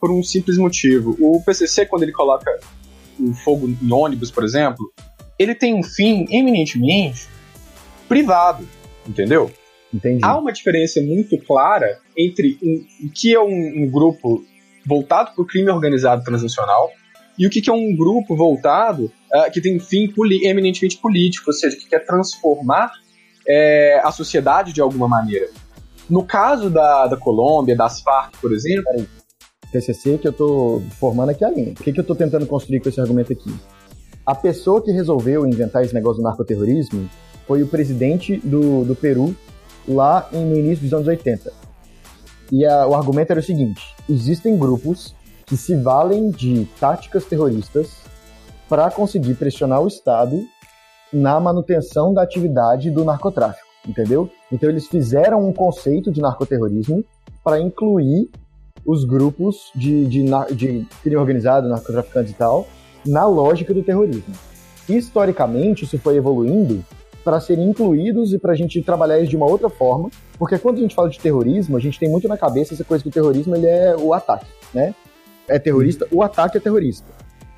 por um simples motivo o PCC quando ele coloca o fogo em ônibus, por exemplo, ele tem um fim eminentemente privado, entendeu? Entendi. Há uma diferença muito clara entre o que é um, um grupo voltado para o crime organizado transnacional e o que, que é um grupo voltado uh, que tem fim eminentemente político, ou seja, que quer transformar é, a sociedade de alguma maneira. No caso da, da Colômbia, das Farc, por exemplo, TCC que eu estou formando aqui a linha. O que, que eu estou tentando construir com esse argumento aqui? A pessoa que resolveu inventar esse negócio do narcoterrorismo foi o presidente do, do Peru lá no início dos anos 80. E a, o argumento era o seguinte: existem grupos que se valem de táticas terroristas para conseguir pressionar o Estado na manutenção da atividade do narcotráfico, entendeu? Então eles fizeram um conceito de narcoterrorismo para incluir os grupos de, de, de crime organizado, narcotraficantes e tal, na lógica do terrorismo. Historicamente, isso foi evoluindo para serem incluídos e para a gente trabalhar isso de uma outra forma, porque quando a gente fala de terrorismo, a gente tem muito na cabeça essa coisa que o terrorismo ele é o ataque, né? É terrorista, o ataque é terrorista.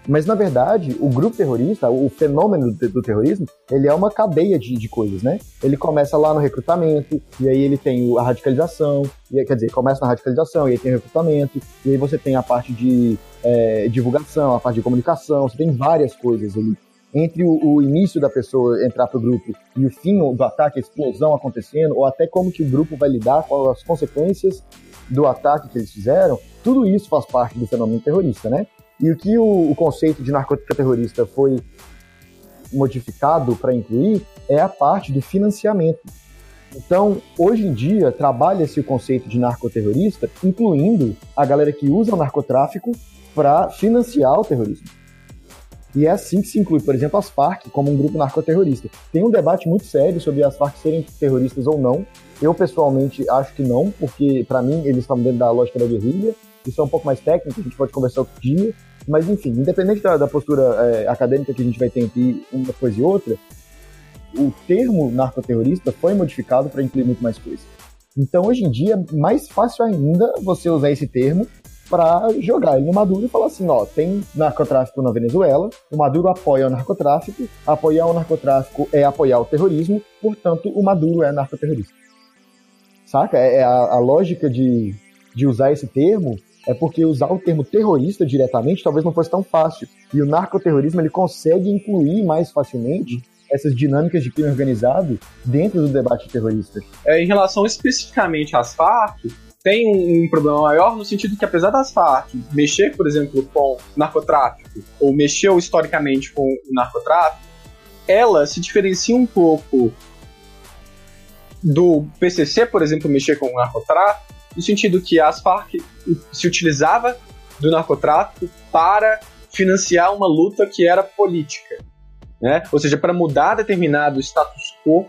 Mas, na verdade, o grupo terrorista, o fenômeno do, do terrorismo, ele é uma cadeia de, de, coisas, né? Ele começa lá no recrutamento, e aí ele tem a radicalização, e, quer dizer, começa na radicalização, e aí tem o recrutamento, e aí você tem a parte de é, divulgação, a parte de comunicação, você tem várias coisas ali. Entre o, o início da pessoa entrar para o grupo e o fim do ataque, a explosão acontecendo, ou até como que o grupo vai lidar com as consequências do ataque que eles fizeram, tudo isso faz parte do fenômeno terrorista, né? E o que o, o conceito de narcoterrorista foi modificado para incluir é a parte do financiamento. Então, hoje em dia, trabalha-se o conceito de narcoterrorista, incluindo a galera que usa o narcotráfico para financiar o terrorismo. E é assim que se inclui, por exemplo, as Farc como um grupo narcoterrorista. Tem um debate muito sério sobre as Farc serem terroristas ou não. Eu, pessoalmente, acho que não, porque, para mim, eles estão dentro da lógica da guerrilha. Isso é um pouco mais técnico, a gente pode conversar outro dia. Mas, enfim, independente da, da postura é, acadêmica que a gente vai ter entre uma coisa e outra, o termo narcoterrorista foi modificado para incluir muito mais coisas. Então, hoje em dia, é mais fácil ainda você usar esse termo para jogar ele no Maduro e falar assim, ó, tem narcotráfico na Venezuela, o Maduro apoia o narcotráfico, apoiar o narcotráfico é apoiar o terrorismo, portanto, o Maduro é narcoterrorista. Saca? É, é a, a lógica de, de usar esse termo é porque usar o termo terrorista diretamente talvez não fosse tão fácil. E o narcoterrorismo ele consegue incluir mais facilmente essas dinâmicas de crime organizado dentro do debate terrorista. É, em relação especificamente às Farc, tem um, um, problema maior no sentido que, apesar das Farc mexer, por exemplo, com narcotráfico, ou mexeu historicamente com o narcotráfico, ela se diferencia um pouco do PCC, por exemplo, mexer com o narcotráfico, no sentido que as Farc se utilizava do narcotráfico para financiar uma luta que era política, né? Ou seja, para mudar determinado status quo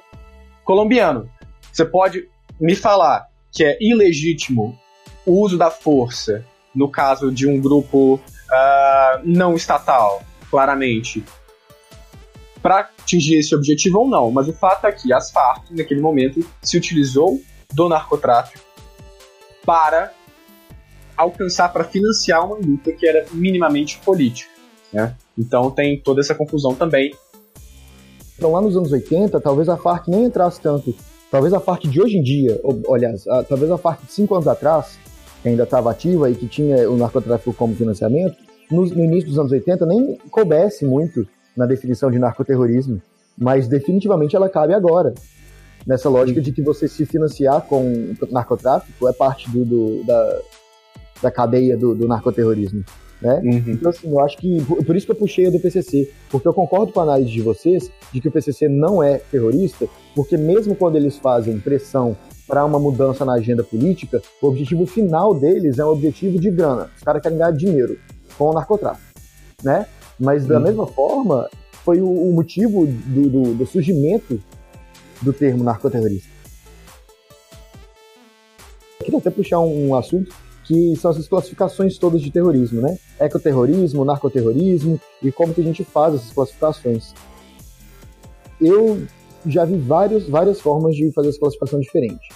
colombiano. Você pode me falar que é ilegítimo o uso da força no caso de um grupo uh, não estatal, claramente, para atingir esse objetivo ou não. Mas o fato é que as Farc, naquele momento, se utilizou do narcotráfico para alcançar, para financiar uma luta que era minimamente política. Né? Então tem toda essa confusão também. Então lá nos anos 80, talvez a FARC nem entrasse tanto. Talvez a FARC de hoje em dia, ou, aliás, talvez a FARC de cinco anos atrás, que ainda estava ativa e que tinha o narcotráfico como financiamento, no, no início dos anos 80 nem coubesse muito na definição de narcoterrorismo, mas definitivamente ela cabe agora nessa lógica de que você se financiar com narcotráfico é parte do, do da, da cadeia do, do narcoterrorismo. Né? Uhum. Então, assim, eu acho que. Por isso que eu puxei a do PCC, porque eu concordo com a análise de vocês de que o PCC não é terrorista, porque mesmo quando eles fazem pressão para uma mudança na agenda política, o objetivo final deles é um objetivo de grana. Os caras querem ganhar dinheiro com o narcotráfico, né? Mas da uhum. mesma forma, foi o, o motivo do, do, do surgimento do termo narcoterrorista. Queria até puxar um, um assunto que são essas classificações todas de terrorismo, né? Ecoterrorismo, narcoterrorismo e como que a gente faz essas classificações. Eu já vi vários, várias formas de fazer essa classificação diferente.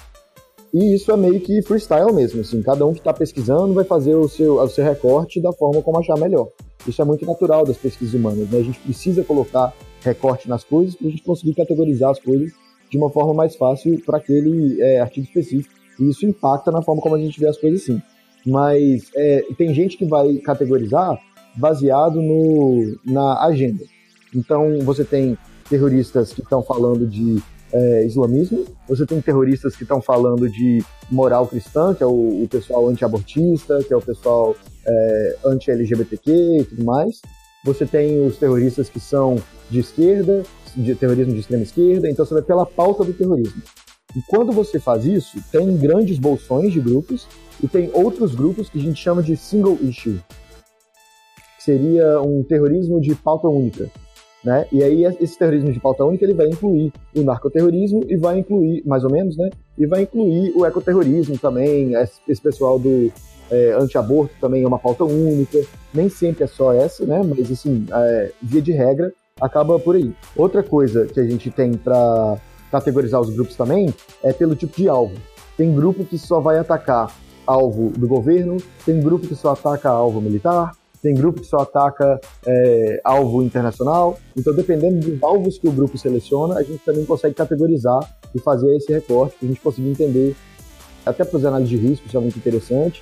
E isso é meio que freestyle mesmo, assim, cada um que está pesquisando vai fazer o seu, o seu recorte da forma como achar melhor. Isso é muito natural das pesquisas humanas, né? A gente precisa colocar recorte nas coisas para a gente conseguir categorizar as coisas de uma forma mais fácil para aquele é, artigo específico. E isso impacta na forma como a gente vê as coisas sim. Mas é, tem gente que vai categorizar baseado no, na agenda. Então você tem terroristas que estão falando de é, islamismo, você tem terroristas que estão falando de moral cristã, que é o, o pessoal anti-abortista, que é o pessoal é, anti-LGBTQ e tudo mais. Você tem os terroristas que são de esquerda, de terrorismo de extrema esquerda, então você vai pela pauta do terrorismo. E quando você faz isso, tem grandes bolsões de grupos e tem outros grupos que a gente chama de single issue, que seria um terrorismo de pauta única. Né? E aí esse terrorismo de pauta única ele vai incluir o narcoterrorismo e vai incluir, mais ou menos, né? E vai incluir o ecoterrorismo também, esse pessoal do é, anti-aborto também é uma pauta única. Nem sempre é só essa, né? Mas assim, é, via de regra, acaba por aí. Outra coisa que a gente tem para categorizar os grupos também é pelo tipo de alvo. Tem grupo que só vai atacar alvo do governo, tem grupo que só ataca alvo militar, tem grupo que só ataca é, alvo internacional. Então, dependendo dos alvos que o grupo seleciona, a gente também consegue categorizar e fazer esse recorte para a gente conseguir entender, até para os análises de risco, isso é muito interessante.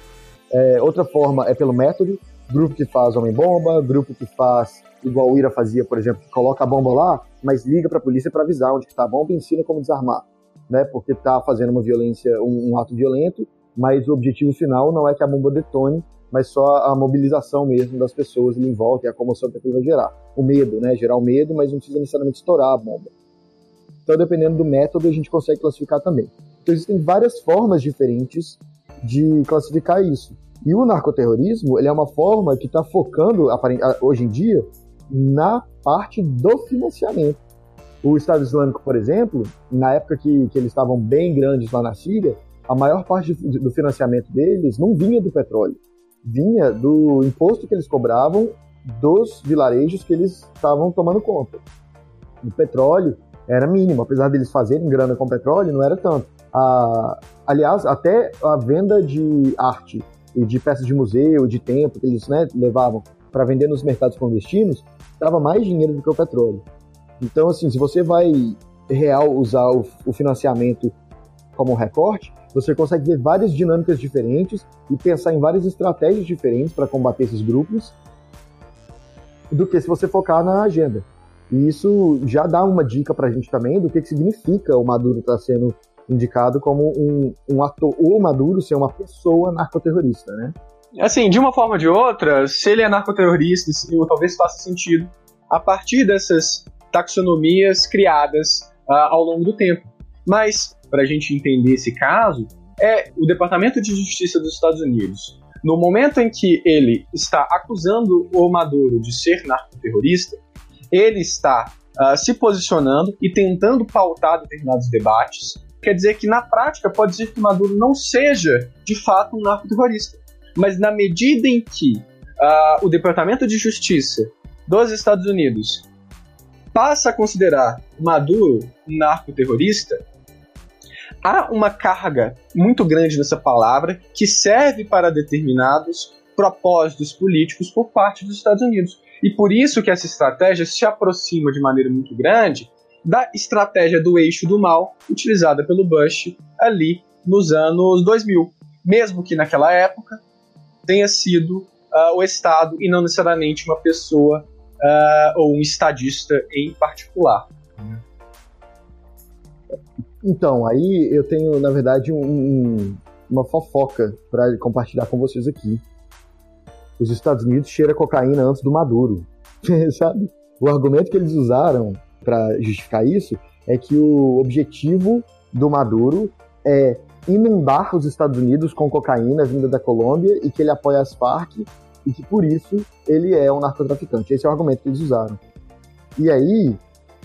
É, outra forma é pelo método, grupo que faz homem-bomba, grupo que faz igual o Ira fazia, por exemplo, que coloca a bomba lá, mas liga para a polícia para avisar onde está a bomba e ensina como desarmar, né? Porque está fazendo uma violência, um, um ato violento, mas o objetivo final não é que a bomba detone, mas só a mobilização mesmo das pessoas ali em volta e a comoção que aquilo vai gerar. O medo, né? Gerar o medo, mas não precisa necessariamente estourar a bomba. Então, dependendo do método, a gente consegue classificar também. Então, existem várias formas diferentes de classificar isso. E o narcoterrorismo, ele é uma forma que está focando, hoje em dia, na parte do financiamento. O Estado Islâmico, por exemplo, na época que, que eles estavam bem grandes lá na Síria, a maior parte do financiamento deles não vinha do petróleo, vinha do imposto que eles cobravam dos vilarejos que eles estavam tomando conta. O petróleo era mínimo, apesar deles fazerem grana com petróleo, não era tanto. A, aliás, até a venda de arte e de peças de museu, de tempo que eles né, levavam para vender nos mercados clandestinos, dava mais dinheiro do que o petróleo. Então, assim, se você vai real usar o, o financiamento como um recorte, você consegue ver várias dinâmicas diferentes e pensar em várias estratégias diferentes para combater esses grupos do que se você focar na agenda. E isso já dá uma dica para a gente também do que, que significa o Maduro estar tá sendo indicado como um, um ator, o Maduro ser uma pessoa narcoterrorista, né? Assim, de uma forma ou de outra, se ele é narcoterrorista, talvez faça sentido a partir dessas taxonomias criadas uh, ao longo do tempo. Mas, para a gente entender esse caso, é o Departamento de Justiça dos Estados Unidos. No momento em que ele está acusando o Maduro de ser narcoterrorista, ele está uh, se posicionando e tentando pautar determinados debates. Quer dizer que, na prática, pode dizer que Maduro não seja, de fato, um narcoterrorista mas na medida em que uh, o Departamento de Justiça dos Estados Unidos passa a considerar Maduro um narcoterrorista, há uma carga muito grande nessa palavra que serve para determinados propósitos políticos por parte dos Estados Unidos. E por isso que essa estratégia se aproxima de maneira muito grande da estratégia do eixo do mal utilizada pelo Bush ali nos anos 2000. Mesmo que naquela época tenha sido uh, o Estado e não necessariamente uma pessoa uh, ou um estadista em particular. Então, aí eu tenho, na verdade, um, um, uma fofoca para compartilhar com vocês aqui. Os Estados Unidos cheiram cocaína antes do Maduro, (laughs) sabe? O argumento que eles usaram para justificar isso é que o objetivo do Maduro é inundar os Estados Unidos com cocaína vinda da Colômbia e que ele apoia as Farc e que por isso ele é um narcotraficante. Esse é o argumento que eles usaram. E aí,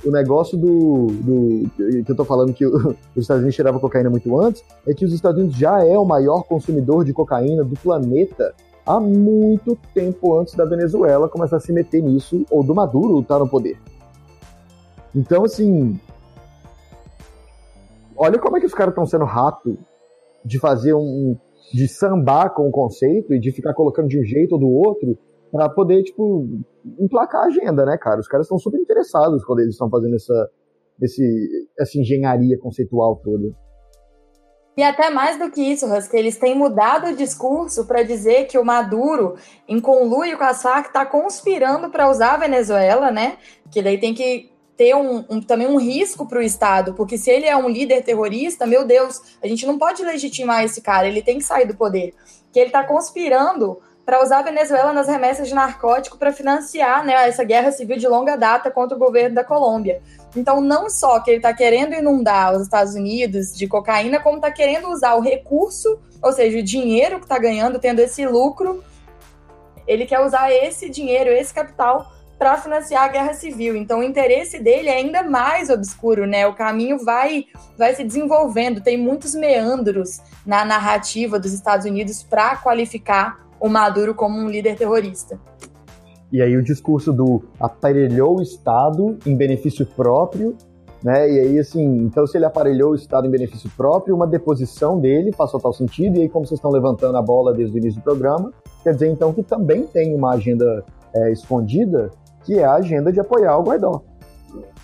o negócio do, do que eu tô falando que (laughs) os Estados Unidos cheiravam cocaína muito antes, é que os Estados Unidos já é o maior consumidor de cocaína do planeta há muito tempo antes da Venezuela começar a se meter nisso, ou do Maduro estar tá no poder. Então, assim, olha como é que os caras estão sendo rato de fazer um. de sambar com o conceito e de ficar colocando de um jeito ou do outro para poder, tipo, emplacar a agenda, né, cara? Os caras estão super interessados quando eles estão fazendo essa, esse, essa engenharia conceitual toda. E até mais do que isso, Husky, eles têm mudado o discurso para dizer que o Maduro, em conluio com a SAC, está conspirando para usar a Venezuela, né? Que daí tem que ter um, um, também um risco para o Estado, porque se ele é um líder terrorista, meu Deus, a gente não pode legitimar esse cara, ele tem que sair do poder. Que ele está conspirando para usar a Venezuela nas remessas de narcótico para financiar né, essa guerra civil de longa data contra o governo da Colômbia. Então, não só que ele está querendo inundar os Estados Unidos de cocaína, como está querendo usar o recurso, ou seja, o dinheiro que está ganhando, tendo esse lucro, ele quer usar esse dinheiro, esse capital para financiar a guerra civil. Então o interesse dele é ainda mais obscuro, né? O caminho vai vai se desenvolvendo, tem muitos meandros na narrativa dos Estados Unidos para qualificar o Maduro como um líder terrorista. E aí o discurso do aparelhou o Estado em benefício próprio Né? E aí, assim, então se ele aparelhou o Estado em benefício próprio, uma deposição dele faz total sentido, e aí, como vocês estão levantando a bola desde o início do programa, quer dizer então que também tem uma agenda é, escondida, que é a agenda de apoiar o Guaidó,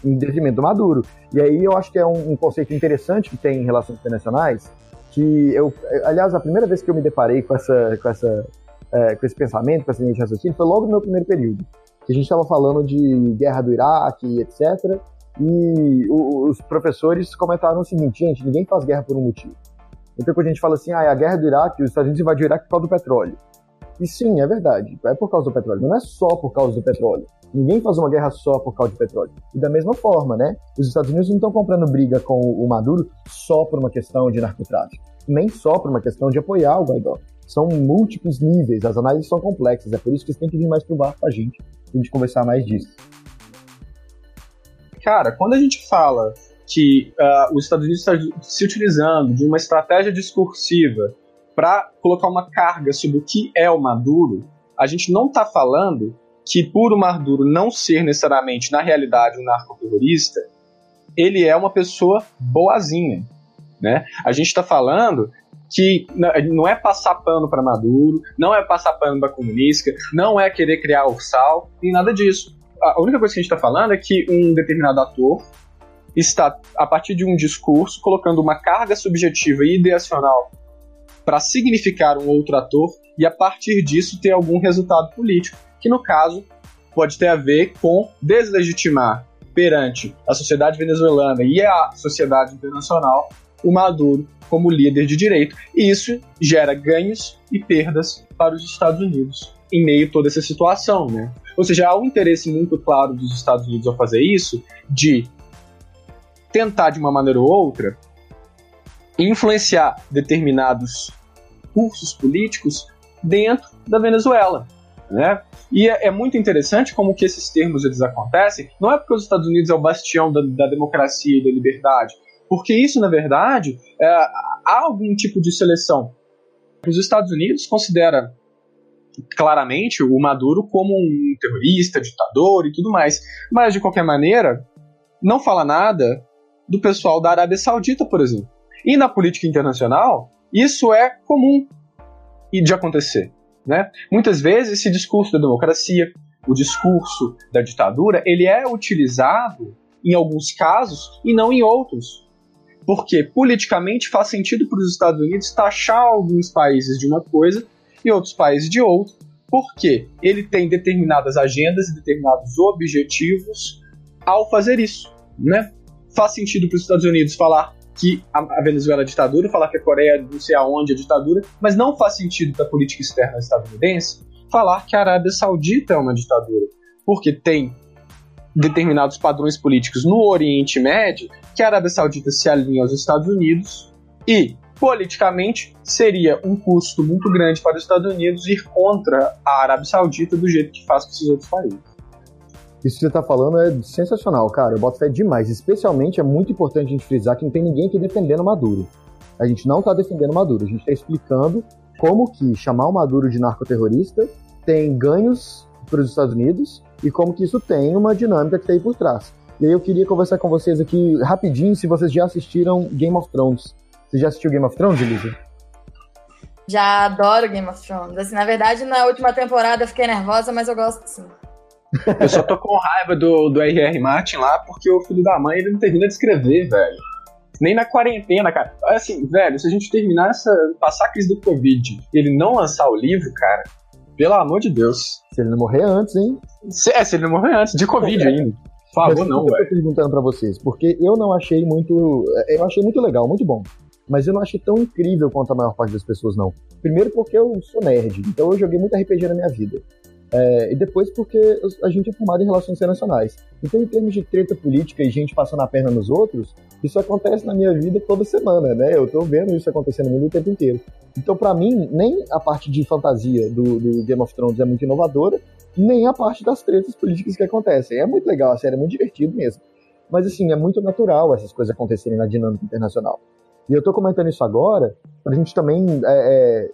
em detrimento do Maduro. E aí eu acho que é um, um conceito interessante que tem em relações internacionais, que eu, aliás, a primeira vez que eu me deparei com essa, com essa, é, com esse pensamento, com essa linha de raciocínio, foi logo no meu primeiro período, que a gente estava falando de guerra do Iraque, etc. E os professores comentaram o seguinte, gente, ninguém faz guerra por um motivo. Então quando a gente fala assim, ah, é a guerra do Iraque, os Estados Unidos invadiram o Iraque por causa do petróleo. E sim, é verdade, é por causa do petróleo, não é só por causa do petróleo. Ninguém faz uma guerra só por causa de petróleo. E da mesma forma, né? Os Estados Unidos não estão comprando briga com o Maduro só por uma questão de narcotráfico, nem só por uma questão de apoiar o Guaidó. São múltiplos níveis, as análises são complexas, é por isso que vocês têm que vir mais pro bar com a gente, pra gente conversar mais disso. Cara, quando a gente fala que uh, os Estados Unidos estão se utilizando de uma estratégia discursiva para colocar uma carga sobre o que é o Maduro, a gente não está falando que por o Maduro não ser necessariamente, na realidade, um narcoterrorista, ele é uma pessoa boazinha. Né? A gente está falando que não é passar pano para Maduro, não é passar pano para comunista, não é querer criar ursal, nem nada disso. A única coisa que a gente está falando é que um determinado ator está, a partir de um discurso, colocando uma carga subjetiva e ideacional para significar um outro ator e, a partir disso, ter algum resultado político que no caso pode ter a ver com deslegitimar perante a sociedade venezuelana e a sociedade internacional o Maduro como líder de direito. E isso gera ganhos e perdas para os Estados Unidos em meio a toda essa situação, né? Ou seja, há um interesse muito claro dos Estados Unidos ao fazer isso de tentar de uma maneira ou outra influenciar determinados cursos políticos dentro da Venezuela né? E é, é, muito interessante como que esses termos eles acontecem. Não é porque os Estados Unidos é o bastião da, da democracia e da liberdade, porque isso, na verdade, é, há algum tipo de seleção. Os Estados Unidos considera claramente o Maduro como um terrorista, ditador e tudo mais, mas de qualquer maneira não fala nada do pessoal da Arábia Saudita, por exemplo. E na política internacional, isso é comum de acontecer. Né? Muitas vezes esse discurso da democracia, o discurso da ditadura, ele é utilizado em alguns casos e não em outros. Porque politicamente faz sentido para os Estados Unidos taxar alguns países de uma coisa e outros países de outra, porque ele tem determinadas agendas e determinados objetivos ao fazer isso, né? Faz sentido para os Estados Unidos falar que a, Venezuela é ditadura, falar que a Coreia não sei aonde é ditadura, mas não faz sentido da política externa estadunidense falar que a Arábia Saudita é uma ditadura, porque tem determinados padrões políticos no Oriente Médio que a Arábia Saudita se alinha aos Estados Unidos e politicamente seria um custo muito grande para os Estados Unidos ir contra a Arábia Saudita do jeito que faz com esses outros países. Isso que você está falando é sensacional, cara. Eu boto fé demais. Especialmente é muito importante a gente frisar que não tem ninguém aqui defendendo Maduro. A gente não está defendendo Maduro. A gente está explicando como que chamar o Maduro de narcoterrorista tem ganhos para os Estados Unidos e como que isso tem uma dinâmica que está aí por trás. E aí eu queria conversar com vocês aqui rapidinho se vocês já assistiram Game of Thrones. Você já assistiu Game of Thrones, Elisa? Já adoro Game of Thrones. Assim, na verdade, na última temporada eu fiquei nervosa, mas eu gosto sim. Eu só tô com raiva do, do R.R. Martin lá porque o filho da mãe ele não termina de escrever, velho. Nem na quarentena, cara. Assim, velho, se a gente terminar essa. passar a crise do Covid e ele não lançar o livro, cara, pelo amor de Deus. Se ele não morrer antes, hein? Se, é, se ele não morrer antes, de Covid é. ainda. Por favor, não, velho. Eu tô perguntando pra vocês, porque eu não achei muito. Eu achei muito legal, muito bom. Mas eu não achei tão incrível quanto a maior parte das pessoas, não. Primeiro porque eu sou nerd, então eu joguei muito RPG na minha vida. É, e depois porque a gente é formado em relações internacionais. Então, em termos de treta política e gente passando a perna nos outros, isso acontece na minha vida toda semana, né? Eu tô vendo isso acontecendo no mundo o tempo inteiro. Então, para mim, nem a parte de fantasia do, do, Game of Thrones é muito inovadora, nem a parte das tretas políticas que acontecem. É muito legal, a série é muito divertido mesmo. Mas, assim, é muito natural essas coisas acontecerem na dinâmica internacional. E eu tô comentando isso agora pra gente também é, é,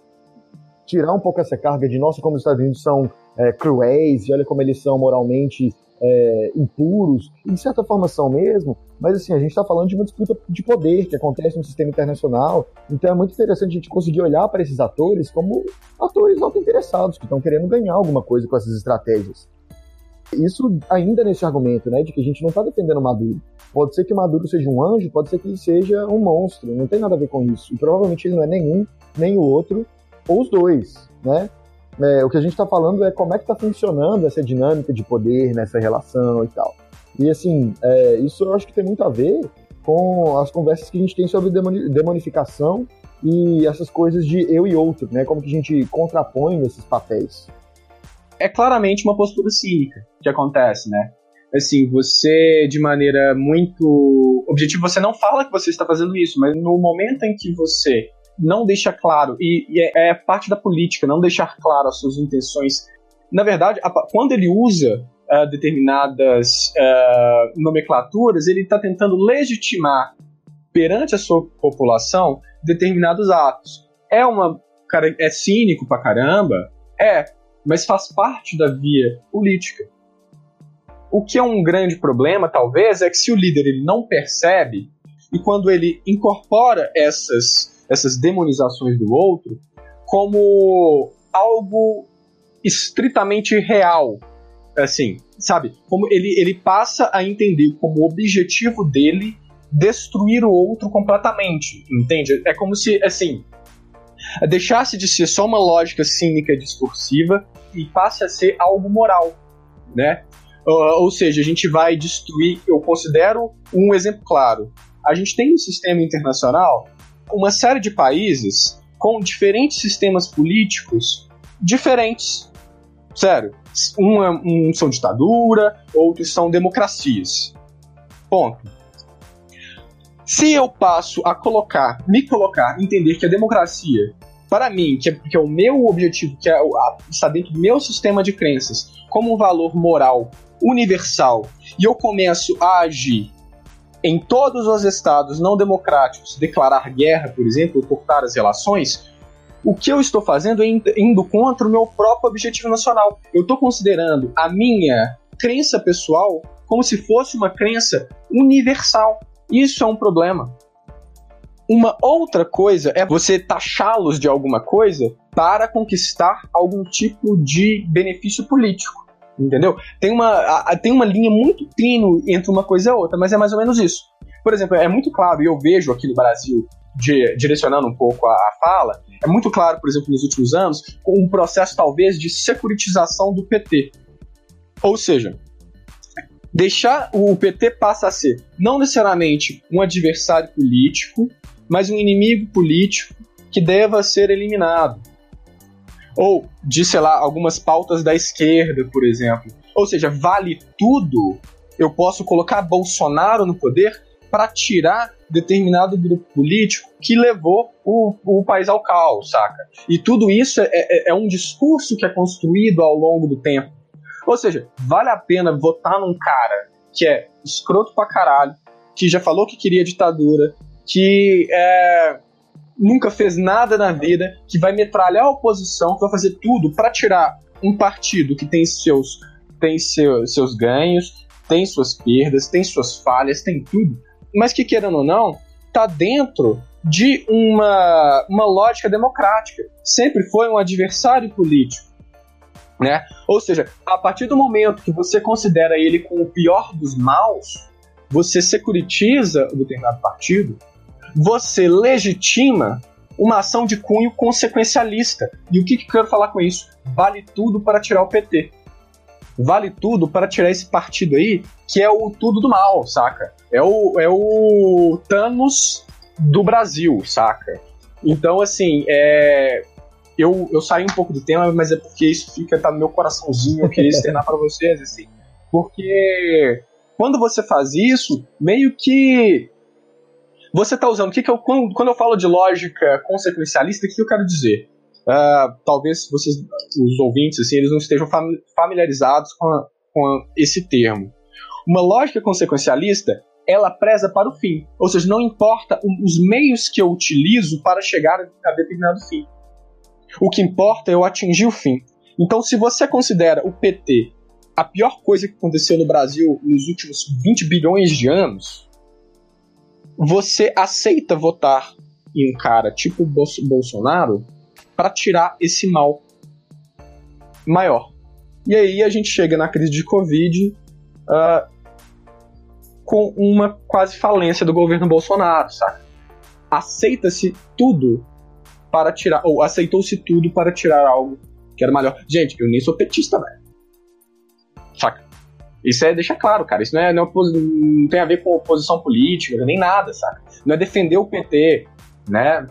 tirar um pouco essa carga de, nossa, como os Estados Unidos são é, cruéis, e olha como eles são moralmente é, impuros, e de certa forma são mesmo, mas assim, a gente está falando de uma disputa de poder que acontece no sistema internacional, então é muito interessante a gente conseguir olhar para esses atores como atores auto-interessados, que estão querendo ganhar alguma coisa com essas estratégias. Isso ainda nesse argumento, né, de que a gente não está defendendo Maduro. Pode ser que Maduro seja um anjo, pode ser que ele seja um monstro, não tem nada a ver com isso. E provavelmente ele não é nenhum, nem o outro, ou os dois, né? É, o que a gente está falando é como é que está funcionando essa dinâmica de poder nessa relação e tal. E assim, é, isso eu acho que tem muito a ver com as conversas que a gente tem sobre demonificação e essas coisas de eu e outro, né? Como que a gente contrapõe esses papéis. É claramente uma postura cínica que acontece, né? Assim, você de maneira muito objetiva, você não fala que você está fazendo isso, mas no momento em que você não deixa claro, e, e é, é, parte da política, não deixar claro as suas intenções. Na verdade, a, quando ele usa uh, determinadas uh, nomenclaturas, ele está tentando legitimar perante a sua população determinados atos. É uma cara, é cínico pra caramba, é, mas faz parte da via política. O que é um grande problema, talvez, é que se o líder ele não percebe e quando ele incorpora essas essas demonizações do outro como algo estritamente real. Assim, sabe? Como ele, ele passa a entender como objetivo dele destruir o outro completamente, entende? É como se, assim, deixasse de ser só uma lógica cínica discursiva e passe a ser algo moral, né? Uh, ou seja, a gente vai destruir. Eu considero um exemplo claro. A gente tem um sistema internacional uma série de países com diferentes sistemas políticos diferentes. Sério. Um, é, um são ditadura, outros são democracias. Ponto. Se eu passo a colocar, me colocar, entender que a democracia, para mim, que é, que é o meu objetivo, que é, a, está dentro do meu sistema de crenças, como um valor moral universal, e eu começo a agir em todos os estados não democráticos declarar guerra, por exemplo, cortar as relações, o que eu estou fazendo é indo contra o meu próprio objetivo nacional. Eu estou considerando a minha crença pessoal como se fosse uma crença universal. Isso é um problema. Uma outra coisa é você taxá-los de alguma coisa para conquistar algum tipo de benefício político. Entendeu? Tem uma, a, tem uma linha muito tênue entre uma coisa e outra, mas é mais ou menos isso. Por exemplo, é muito claro, e eu vejo aqui no Brasil, de, direcionando um pouco a, a, fala, é muito claro, por exemplo, nos últimos anos, um processo talvez de securitização do PT. Ou seja, deixar o PT passa a ser não necessariamente um adversário político, mas um inimigo político que deva ser eliminado ou de, sei lá, algumas pautas da esquerda, por exemplo. Ou seja, vale tudo. Eu posso colocar Bolsonaro no poder para tirar determinado grupo político que levou o, o país ao caos, saca? E tudo isso é, é, é um discurso que é construído ao longo do tempo. Ou seja, vale a pena votar num cara que é escroto pra caralho, que já falou que queria ditadura, que é, nunca fez nada na vida, que vai metralhar a oposição, que vai fazer tudo para tirar um partido que tem seus tem seu, seus ganhos, tem suas perdas, tem suas falhas, tem tudo, mas que querendo ou não, tá dentro de uma, uma lógica democrática. Sempre foi um adversário político. Né? Ou seja, a partir do momento que você considera ele como o pior dos maus, você securitiza o determinado partido, você legitima uma ação de cunho consequencialista. E o que, que eu quero falar com isso? Vale tudo para tirar o PT. Vale tudo para tirar esse partido aí, que é o tudo do mal, saca? É o, é o Thanos do Brasil, saca? Então, assim, é, eu, eu saí um pouco do tema, mas é porque isso fica tá no meu coraçãozinho, eu queria externar para vocês, assim. Porque quando você faz isso, meio que você está usando. O que, que eu, quando, quando, eu falo de lógica consequencialista, o que, eu quero dizer? Uh, talvez vocês, os ouvintes, assim, eles não estejam familiarizados com, a, com esse termo. Uma lógica consequencialista, ela preza para o fim. Ou seja, não importa os meios que eu utilizo para chegar a determinado fim. O que importa é eu atingir o fim. Então, se você considera o PT a pior coisa que aconteceu no Brasil nos últimos 20 bilhões de anos, você aceita votar em um cara tipo Bolsonaro para tirar esse mal maior. E aí a gente chega na crise de Covid uh, com uma quase falência do governo Bolsonaro, sabe? Aceita-se tudo para tirar, ou aceitou-se tudo para tirar algo que era melhor. Gente, eu nem sou petista, velho. Saca? Isso é deixa claro, cara. Isso não, é, não, é, não tem a ver com oposição política, nem nada, saca? Não é defender o PT, né?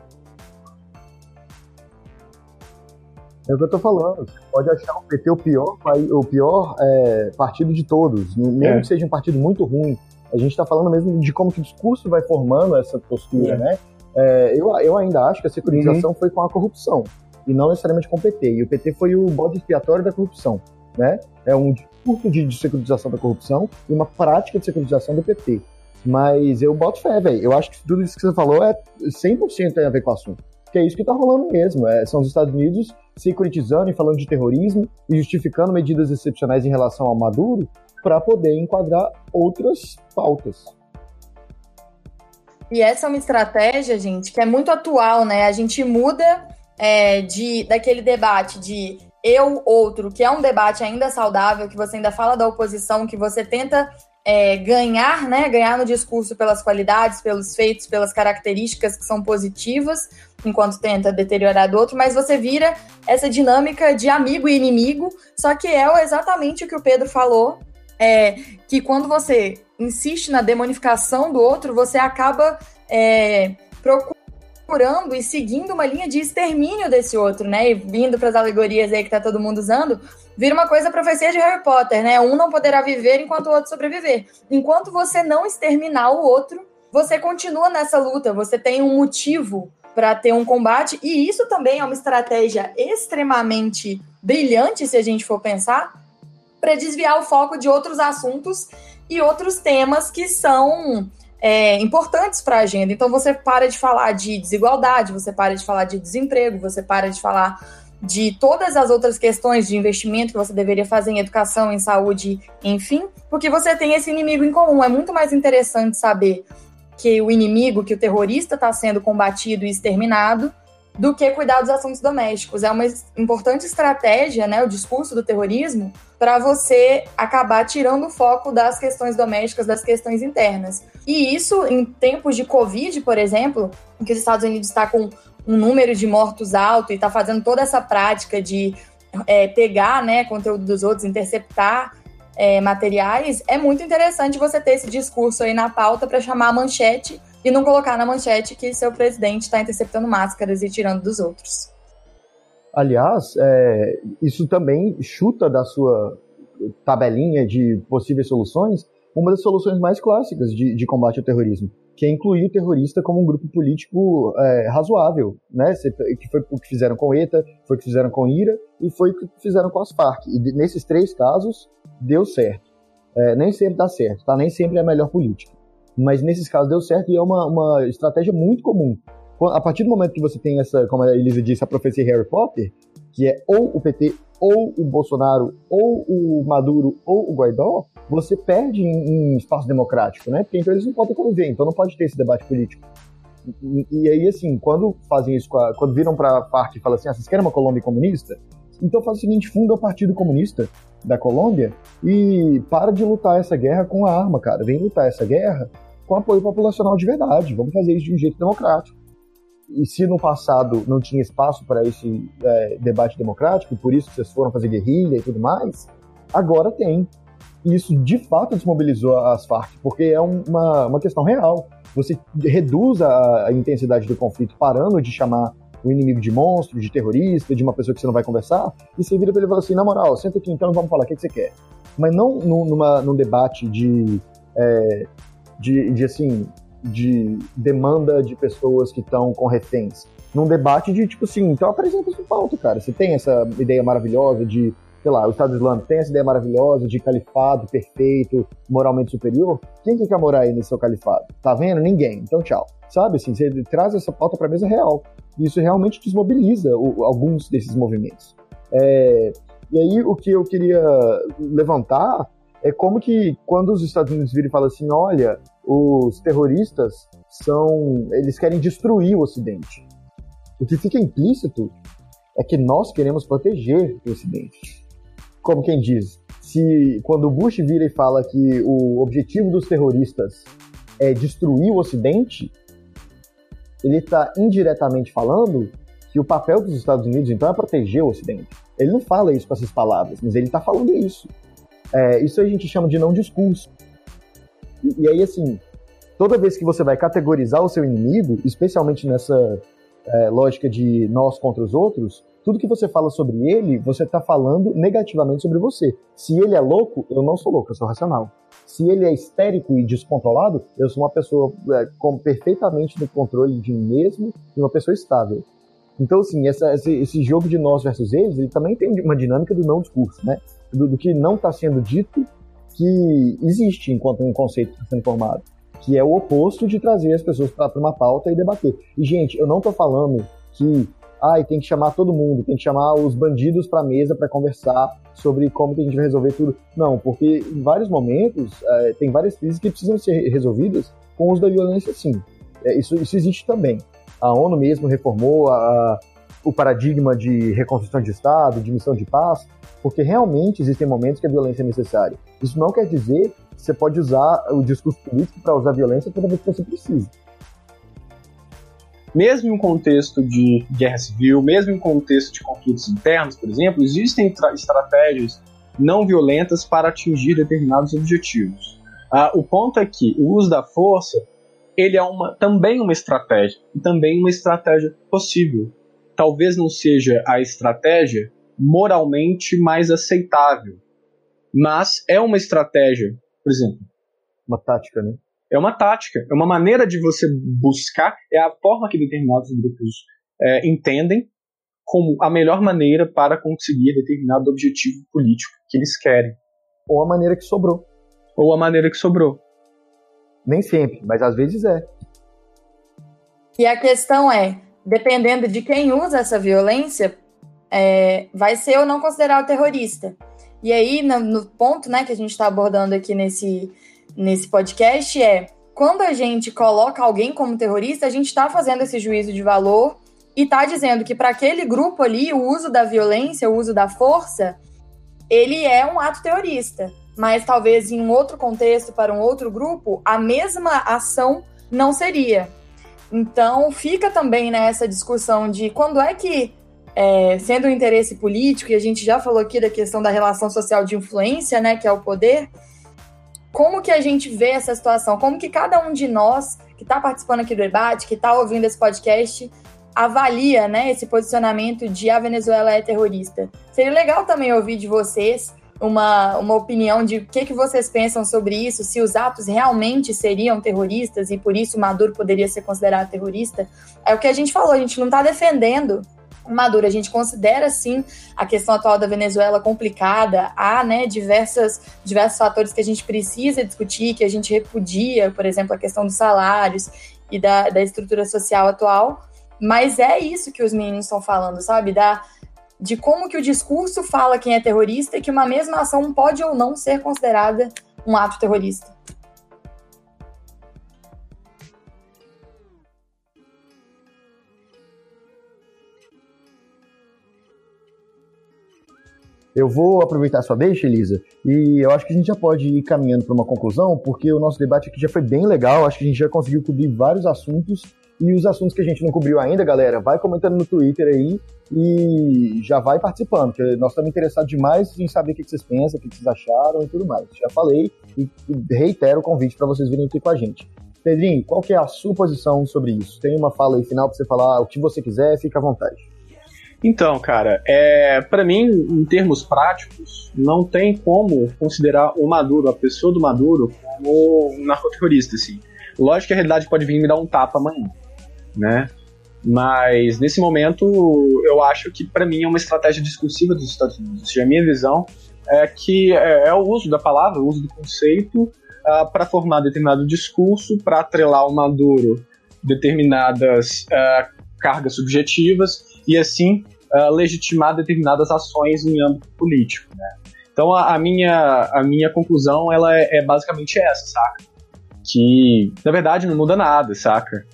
É o que eu tô falando. Você pode achar o PT o pior, o pior é, partido de todos, mesmo é. que seja um partido muito ruim. A gente está falando mesmo de como que o discurso vai formando essa postura, é. né? É, eu, eu ainda acho que a securitização uhum. foi com a corrupção e não necessariamente com o PT. E o PT foi o bode expiatório da corrupção, né? É um discurso de, de securitização da corrupção e uma prática de securitização do PT. Mas eu boto fé, velho. Eu acho que tudo isso que você falou é 100% tem a ver com o assunto. Que é isso que tá rolando mesmo. É, são os Estados Unidos securitizando e falando de terrorismo e justificando medidas excepcionais em relação ao Maduro para poder enquadrar outras pautas. E essa é uma estratégia, gente, que é muito atual, né? A gente muda é, de daquele debate de eu, outro, que é um debate ainda saudável, que você ainda fala da oposição, que você tenta é, ganhar, né? Ganhar no discurso pelas qualidades, pelos feitos, pelas características que são positivas, enquanto tenta deteriorar do outro, mas você vira essa dinâmica de amigo e inimigo, só que é exatamente o que o Pedro falou, é, que quando você insiste na demonificação do outro, você acaba é, procurando e seguindo uma linha de extermínio desse outro, né? E vindo para as alegorias aí que tá todo mundo usando, vira uma coisa profecia de Harry Potter, né? Um não poderá viver enquanto o outro sobreviver. Enquanto você não exterminar o outro, você continua nessa luta, você tem um motivo para ter um combate, e isso também é uma estratégia extremamente brilhante, se a gente for pensar, para desviar o foco de outros assuntos e outros temas que são é, importantes para a agenda. Então você para de falar de desigualdade, você para de falar de desemprego, você para de falar de todas as outras questões de investimento que você deveria fazer em educação, em saúde, enfim, porque você tem esse inimigo em comum. É muito mais interessante saber que o inimigo, que o terrorista está sendo combatido e exterminado, do que cuidar dos assuntos domésticos. É uma importante estratégia, né, o discurso do terrorismo, para você acabar tirando o foco das questões domésticas, das questões internas. E isso, em tempos de Covid, por exemplo, em que os Estados Unidos está com um número de mortos alto e está fazendo toda essa prática de é, pegar né, conteúdo dos outros, interceptar é, materiais, é muito interessante você ter esse discurso aí na pauta para chamar a manchete e não colocar na manchete que seu presidente está interceptando máscaras e tirando dos outros. Aliás, é, isso também chuta da sua tabelinha de possíveis soluções uma das soluções mais clássicas de, de combate ao terrorismo, que é incluir o terrorista como um grupo político é, razoável, né? Que foi o que fizeram com ETA, foi o que fizeram com IRA e foi o que fizeram com as Farc. E nesses três casos deu certo. É, nem sempre dá certo, tá? Nem sempre é a melhor política mas nesses casos deu certo e é uma, uma estratégia muito comum. A partir do momento que você tem essa, como a Elisa disse, a profecia Harry Potter, que é ou o PT, ou o Bolsonaro, ou o Maduro, ou o Guaidó, você perde em, em espaço democrático, né? Porque então eles não podem conviver, então não pode ter esse debate político. E, e aí, assim, quando fazem isso, quando viram para a parte e falam assim, ah, vocês querem uma Colômbia comunista? Então faz o seguinte, funda o Partido Comunista da Colômbia e para de lutar essa guerra com a arma, cara. Vem lutar essa guerra com apoio populacional de verdade. Vamos fazer isso de um jeito democrático. E se no passado não tinha espaço para esse é, debate democrático, por isso que vocês foram fazer guerrilha e tudo mais, agora tem. E isso de fato desmobilizou as Farc, porque é uma, uma questão real. Você reduz a, a intensidade do conflito parando de chamar o inimigo de monstro, de terrorista, de uma pessoa que você não vai conversar, e você vira pra ele e fala assim, na moral, senta aqui então vamos falar o que, que você quer. Mas não numa, num debate de, é, de, de, assim, de demanda de pessoas que estão com reféns. Num debate de, tipo assim, então apresenta isso pauta, cara. Você tem essa ideia maravilhosa de, sei lá, o Estado Islâmico tem essa ideia maravilhosa de califado perfeito, moralmente superior. Quem que quer morar aí nesse seu califado? Tá vendo? Ninguém. Então, tchau. Sabe, assim, você traz essa pauta pra mesa real. E isso realmente desmobiliza o, alguns desses movimentos. É, E aí o que eu queria levantar é como que quando os Estados Unidos viram e falam assim, olha, os terroristas são, eles querem destruir o Ocidente. O que fica implícito é que nós queremos proteger o Ocidente. Como quem diz, se quando o Bush vira e fala que o objetivo dos terroristas é destruir o Ocidente, ele está indiretamente falando que o papel dos Estados Unidos então é proteger o Ocidente. Ele não fala isso com essas palavras, mas ele está falando isso. É, isso a gente chama de não discurso. E, e, aí, assim, toda vez que você vai categorizar o seu inimigo, especialmente nessa é, lógica de nós contra os outros, tudo que você fala sobre ele, você está falando negativamente sobre você. Se ele é louco, eu não sou louco, eu sou racional. Se ele é histérico e descontrolado, eu sou uma pessoa é, com perfeitamente no controle de mim mesmo e uma pessoa estável. Então, assim, essa, esse, esse, jogo de nós versus eles, ele também tem uma dinâmica do não discurso, né? Do, do que não está sendo dito que existe enquanto um conceito está sendo formado. Que é o oposto de trazer as pessoas para uma pauta e debater. E, gente, eu não estou falando que ah, tem que chamar todo mundo, tem que chamar os bandidos para a mesa para conversar sobre como que a gente vai resolver tudo. Não, porque em vários momentos é, tem várias crises que precisam ser resolvidas com uso da violência, sim. É, isso, isso existe também. A ONU mesmo reformou a, o paradigma de reconstrução de Estado, de missão de paz, porque realmente existem momentos que a violência é necessária. Isso não quer dizer que você pode usar o discurso político para usar violência toda vez que você precisa mesmo em um contexto de guerra civil, mesmo em um contexto de conflitos internos, por exemplo, existem estratégias não violentas para atingir determinados objetivos. Ah, o ponto é que o uso da força ele é uma, também uma estratégia, e também uma estratégia possível. Talvez não seja a estratégia moralmente mais aceitável, mas é uma estratégia, por exemplo. Uma tática, né? É uma tática, é uma maneira de você buscar, é a forma que determinados grupos é, entendem como a melhor maneira para conseguir determinado objetivo político que eles querem. Ou a maneira que sobrou. Ou a maneira que sobrou. Nem sempre, mas às vezes é. E a questão é, dependendo de quem usa essa violência, é, vai ser ou não considerado terrorista. E aí, no, no ponto né, que a gente está abordando aqui nesse, nesse podcast é quando a gente coloca alguém como terrorista, a gente está fazendo esse juízo de valor e está dizendo que para aquele grupo ali, o uso da violência, o uso da força, ele é um ato terrorista. Mas talvez em outro contexto, para um outro grupo, a mesma ação não seria. Então fica também nessa discussão de quando é que, é, sendo um interesse político, e a gente já falou aqui da questão da relação social de influência, né, que é o poder, como que a gente vê essa situação? Como que cada um de nós que está participando aqui do debate, que está ouvindo esse podcast, avalia né, esse posicionamento de a Venezuela é terrorista? Seria legal também ouvir de vocês uma, uma opinião de o que, que vocês pensam sobre isso, se os atos realmente seriam terroristas e por isso Maduro poderia ser considerado terrorista. É o que a gente falou, a gente não está defendendo Maduro, a gente considera sim a questão atual da Venezuela complicada, há né, diversas, diversos fatores que a gente precisa discutir, que a gente repudia, por exemplo, a questão dos salários e da, da estrutura social atual, mas é isso que os meninos estão falando, sabe? Da, de como que o discurso fala quem é terrorista e que uma mesma ação pode ou não ser considerada um ato terrorista. Eu vou aproveitar a sua deixa, Elisa, e eu acho que a gente já pode ir caminhando para uma conclusão, porque o nosso debate aqui já foi bem legal, acho que a gente já conseguiu cobrir vários assuntos, e os assuntos que a gente não cobriu ainda, galera, vai comentando no Twitter aí e já vai participando, porque nós estamos interessados demais em saber o que vocês pensam, o que vocês acharam e tudo mais. Já falei e reitero o convite para vocês virem aqui com a gente. Pedrinho, qual que é a sua posição sobre isso? Tem uma fala aí final para você falar o que você quiser, fica à vontade. Então, cara, é, para mim, em termos práticos, não tem como considerar o Maduro, a pessoa do Maduro, como um narcoterrorista, assim. Lógico que a realidade pode vir me dar um tapa amanhã, né? Mas nesse momento, eu acho que para mim é uma estratégia discursiva dos Estados Unidos. Seja, a minha visão é que é, é o uso da palavra, o uso do conceito uh, ah, para formar determinado discurso, para atrelar o Maduro determinadas uh, cargas subjetivas e assim uh, legitimar determinadas ações em âmbito político, né? Então a, a, minha, a minha conclusão ela é, é, basicamente essa, saca? Que na verdade não muda nada, saca?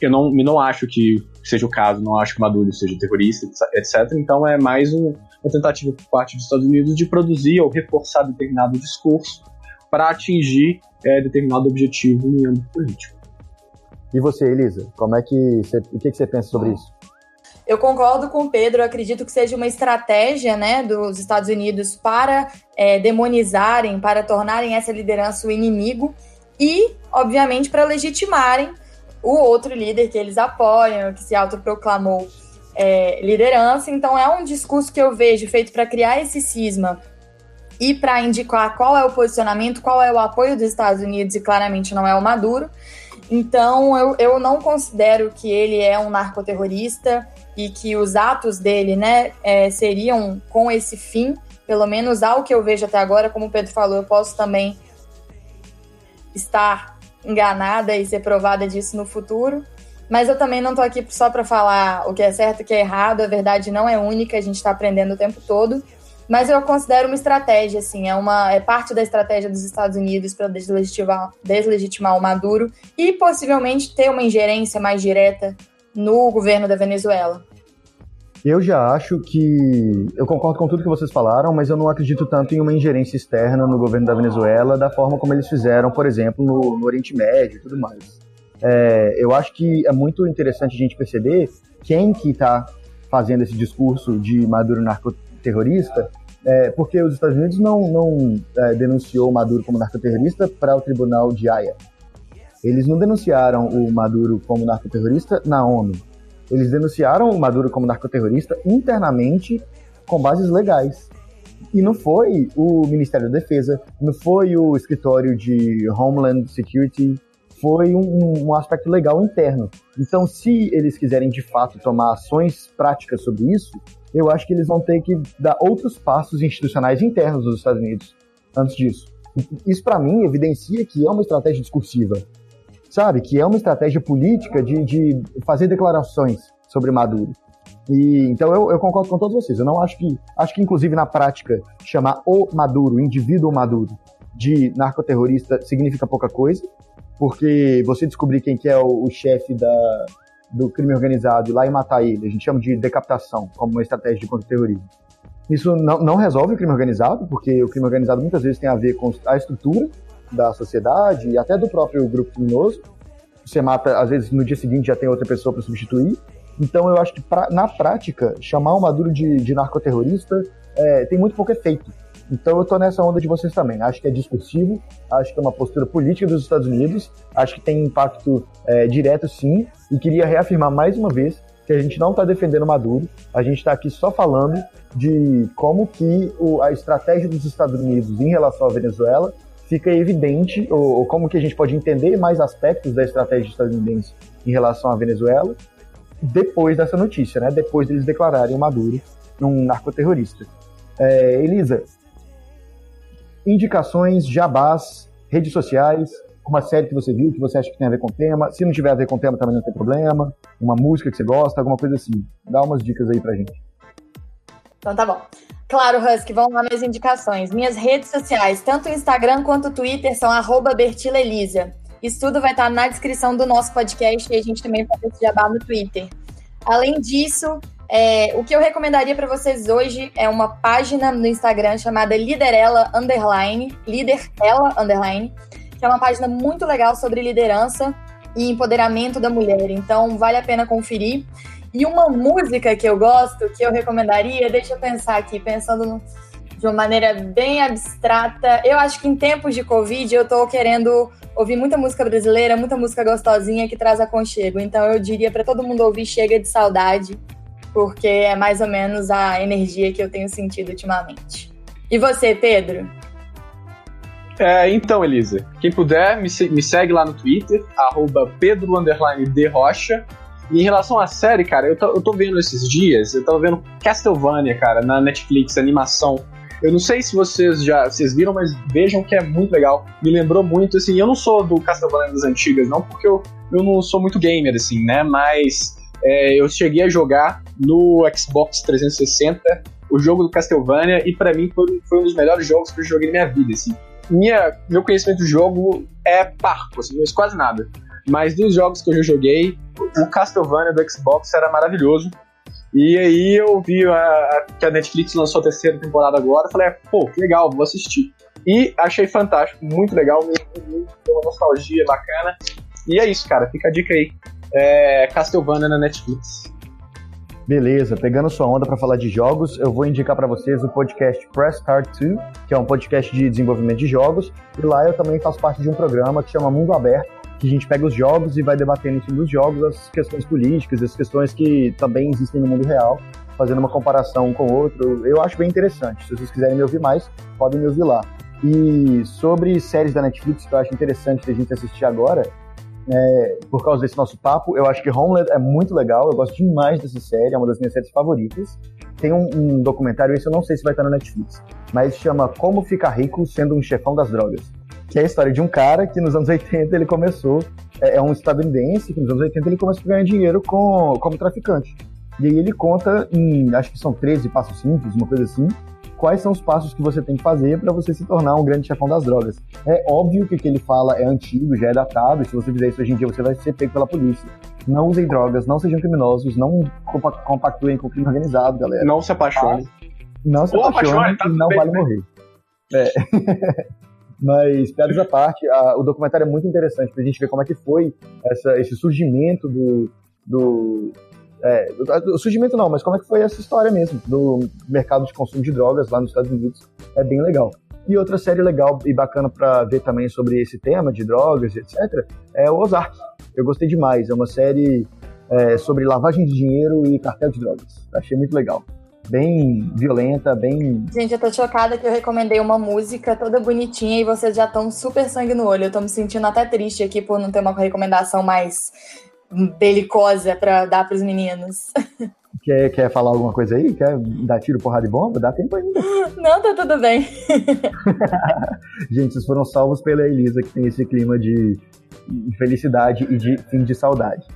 Eu não, eu não acho que seja o caso, não acho que Maduro seja terrorista, etc. Então é mais um, uma tentativa por parte dos Estados Unidos de produzir ou reforçar determinado discurso para atingir é, determinado objetivo em âmbito político. E você, Elisa, como é que você, o que, que você pensa sobre isso? Eu concordo com o Pedro, acredito que seja uma estratégia né, dos Estados Unidos para é, demonizarem, para tornarem essa liderança o inimigo e, obviamente, para legitimarem o outro líder que eles apoiam, que se autoproclamou é, liderança. Então, é um discurso que eu vejo feito para criar esse cisma e para indicar qual é o posicionamento, qual é o apoio dos Estados Unidos, e claramente não é o Maduro. Então, eu, eu não considero que ele é um narcoterrorista e que os atos dele, né, é, seriam com esse fim, pelo menos ao que eu vejo até agora, como o Pedro falou, eu posso também estar enganada e ser provada disso no futuro. Mas eu também não estou aqui só para falar o que é certo o que é errado, a verdade não é única, a gente está aprendendo o tempo todo. Mas eu considero uma estratégia, assim, é, uma, é parte da estratégia dos Estados Unidos para deslegitimar, deslegitimar o Maduro e possivelmente ter uma ingerência mais direta no governo da Venezuela. Eu já acho que. Eu concordo com tudo que vocês falaram, mas eu não acredito tanto em uma ingerência externa no governo da Venezuela da forma como eles fizeram, por exemplo, no, no Oriente Médio e tudo mais. É, eu acho que é muito interessante a gente perceber quem que está fazendo esse discurso de Maduro narcoterrorista, é, porque os Estados Unidos não, não é, denunciou Maduro como narcoterrorista para o Tribunal de Haia. Eles não denunciaram o Maduro como narcoterrorista na ONU. Eles denunciaram o Maduro como narcoterrorista internamente com bases legais. E não foi o Ministério da Defesa, não foi o escritório de Homeland Security, foi um, um, aspecto legal interno. Então, se eles quiserem de fato tomar ações práticas sobre isso, eu acho que eles vão ter que dar outros passos institucionais internos dos Estados Unidos antes disso. Isso, para mim, evidencia que é uma estratégia discursiva sabe? Que é uma estratégia política de, de fazer declarações sobre Maduro. E, então eu, eu, concordo com todos vocês. Eu não acho que. Acho que, inclusive, na prática, chamar o Maduro, o indivíduo Maduro, de narcoterrorista significa pouca coisa, porque você descobrir quem que é o, o chefe da, do crime organizado e lá e matar ele, a gente chama de decapitação, como uma estratégia de contra-terrorismo. Isso não, não resolve o crime organizado, porque o crime organizado muitas vezes tem a ver com a estrutura da sociedade e até do próprio grupo criminoso. Você mata, às vezes no dia seguinte já tem outra pessoa para substituir. Então eu acho que pra, na prática, chamar o Maduro de, de narcoterrorista é, tem muito pouco efeito. Então eu tô nessa onda de vocês também. Acho que é discursivo, acho que é uma postura política dos Estados Unidos, acho que tem impacto é, direto sim, e queria reafirmar mais uma vez que a gente não está defendendo Maduro, a gente está aqui só falando de como que o, a estratégia dos Estados Unidos em relação à Venezuela fica evidente, ou, ou, como que a gente pode entender mais aspectos da estratégia estadunidense em relação à Venezuela, depois dessa notícia, né? Depois deles declararem o Maduro um narcoterrorista. É, Elisa, indicações, jabás, redes sociais, uma série que você viu, que você acha que tem a ver com o tema. Se não tiver a ver com o tema, também não tem problema. Uma música que você gosta, alguma coisa assim. Dá umas dicas aí pra gente. Então tá bom. Claro, Husky, vão lá minhas indicações. Minhas redes sociais, tanto o Instagram quanto o Twitter, são arroba Bertilelisa. Isso tudo vai estar na descrição do nosso podcast e a gente também pode esse jabá no Twitter. Além disso, é, o que eu recomendaria para vocês hoje é uma página no Instagram chamada Liderela Underline, Liderela Underline, que é uma página muito legal sobre liderança e empoderamento da mulher. Então, vale a pena conferir. E uma música que eu gosto, que eu recomendaria, deixa eu pensar aqui, pensando de uma maneira bem abstrata. Eu acho que em tempos de Covid eu tô querendo ouvir muita música brasileira, muita música gostosinha que traz aconchego. Então eu diria para todo mundo ouvir Chega de Saudade, porque é mais ou menos a energia que eu tenho sentido ultimamente. E você, Pedro? É, então, Elisa, quem puder, me, me segue lá no Twitter, arroba Rocha. E em relação à série, cara, eu tô, eu tô vendo esses dias, eu tava vendo Castlevania, cara, na Netflix, animação. Eu não sei se vocês já vocês viram, mas vejam que é muito legal. Me lembrou muito, assim, eu não sou do Castlevania das antigas, não, porque eu, eu não sou muito gamer, assim, né? Mas é, eu cheguei a jogar no Xbox 360 o jogo do Castlevania e para mim foi, foi, um dos melhores jogos que eu joguei na minha vida. Assim. Minha, meu conhecimento do jogo é parco, assim, mas quase nada. Mas dos jogos que eu já joguei, o Castlevania do Xbox era maravilhoso. E aí eu vi a, a, que a Netflix lançou a terceira temporada agora, falei, pô, que legal, vou assistir. E achei fantástico, muito legal, muito, uma nostalgia bacana. E é isso, cara, fica a dica aí. É Castlevania na Netflix. Beleza, pegando sua onda para falar de jogos, eu vou indicar para vocês o podcast Press Start 2, que é um podcast de desenvolvimento de jogos, e lá eu também faço parte de um programa que chama Mundo Aberto, que a gente pega os jogos e vai debatendo em cima dos jogos as questões políticas, as questões que também existem no mundo real, fazendo uma comparação um com o outro. Eu acho bem interessante. Se vocês quiserem me ouvir mais, podem me ouvir lá. E sobre séries da Netflix que eu acho interessante a gente assistir agora, é, por causa desse nosso papo, eu acho que Homeland é muito legal, eu gosto demais dessa série, é uma das minhas séries favoritas. Tem um, um documentário, esse eu não sei se vai estar no Netflix, mas chama Como Ficar Rico Sendo um Chefão das Drogas que é a história de um cara que nos anos 80 ele começou, é, é um estadunidense que nos anos 80 ele começou a ganhar dinheiro com, como traficante. E aí ele conta em, acho que são 13 passos simples, uma coisa assim, quais são os passos que você tem que fazer para você se tornar um grande chefão das drogas. É óbvio que o que ele fala é antigo, já é datado, e se você fizer isso hoje em dia você vai ser pego pela polícia. Não usem drogas, não sejam criminosos, não compactuem com o crime organizado, galera. Não se apaixone. Não se apaixone, tá e não vale morrer. É. (laughs) Mas, piadas à parte, a, o documentário é muito interessante pra gente ver como é que foi essa, esse surgimento do. do é, o surgimento não, mas como é que foi essa história mesmo do mercado de consumo de drogas lá nos Estados Unidos. É bem legal. E outra série legal e bacana para ver também sobre esse tema de drogas, etc., é o Ozark. Eu gostei demais. É uma série é, sobre lavagem de dinheiro e cartel de drogas. Achei muito legal bem violenta, bem. Gente, eu tô chocada que eu recomendei uma música toda bonitinha e vocês já estão super sangue no olho. Eu tô me sentindo até triste aqui por não ter uma recomendação mais belicosa para dar pros meninos. (laughs) Quer, quer falar alguma coisa aí? Quer dar tiro, porrada de bomba? Dá tempo ainda. Não, tá tudo bem. (laughs) Gente, vocês foram salvos pela Elisa, que tem esse clima de felicidade e de fim de saudade.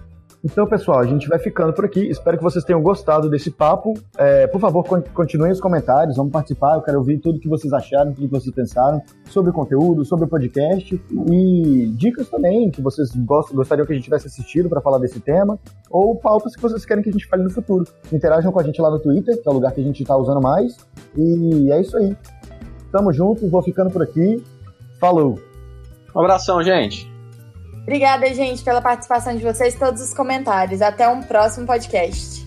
Então, pessoal, a gente vai ficando por aqui. Espero que vocês tenham gostado desse papo. É, por favor, continuem os comentários, vamos participar. Eu quero ouvir tudo que vocês acharam, tudo que vocês pensaram sobre o conteúdo, sobre o podcast e dicas também que vocês gostariam que a gente tivesse assistido para falar desse tema ou pautas que vocês querem que a gente fale no futuro. Interajam com a gente lá no Twitter, que é o lugar que a gente está usando mais. E é isso aí. Tamo junto, vou ficando por aqui. Falou! Um abração, gente! Obrigada, gente, pela participação de vocês, todos os comentários. Até um próximo podcast.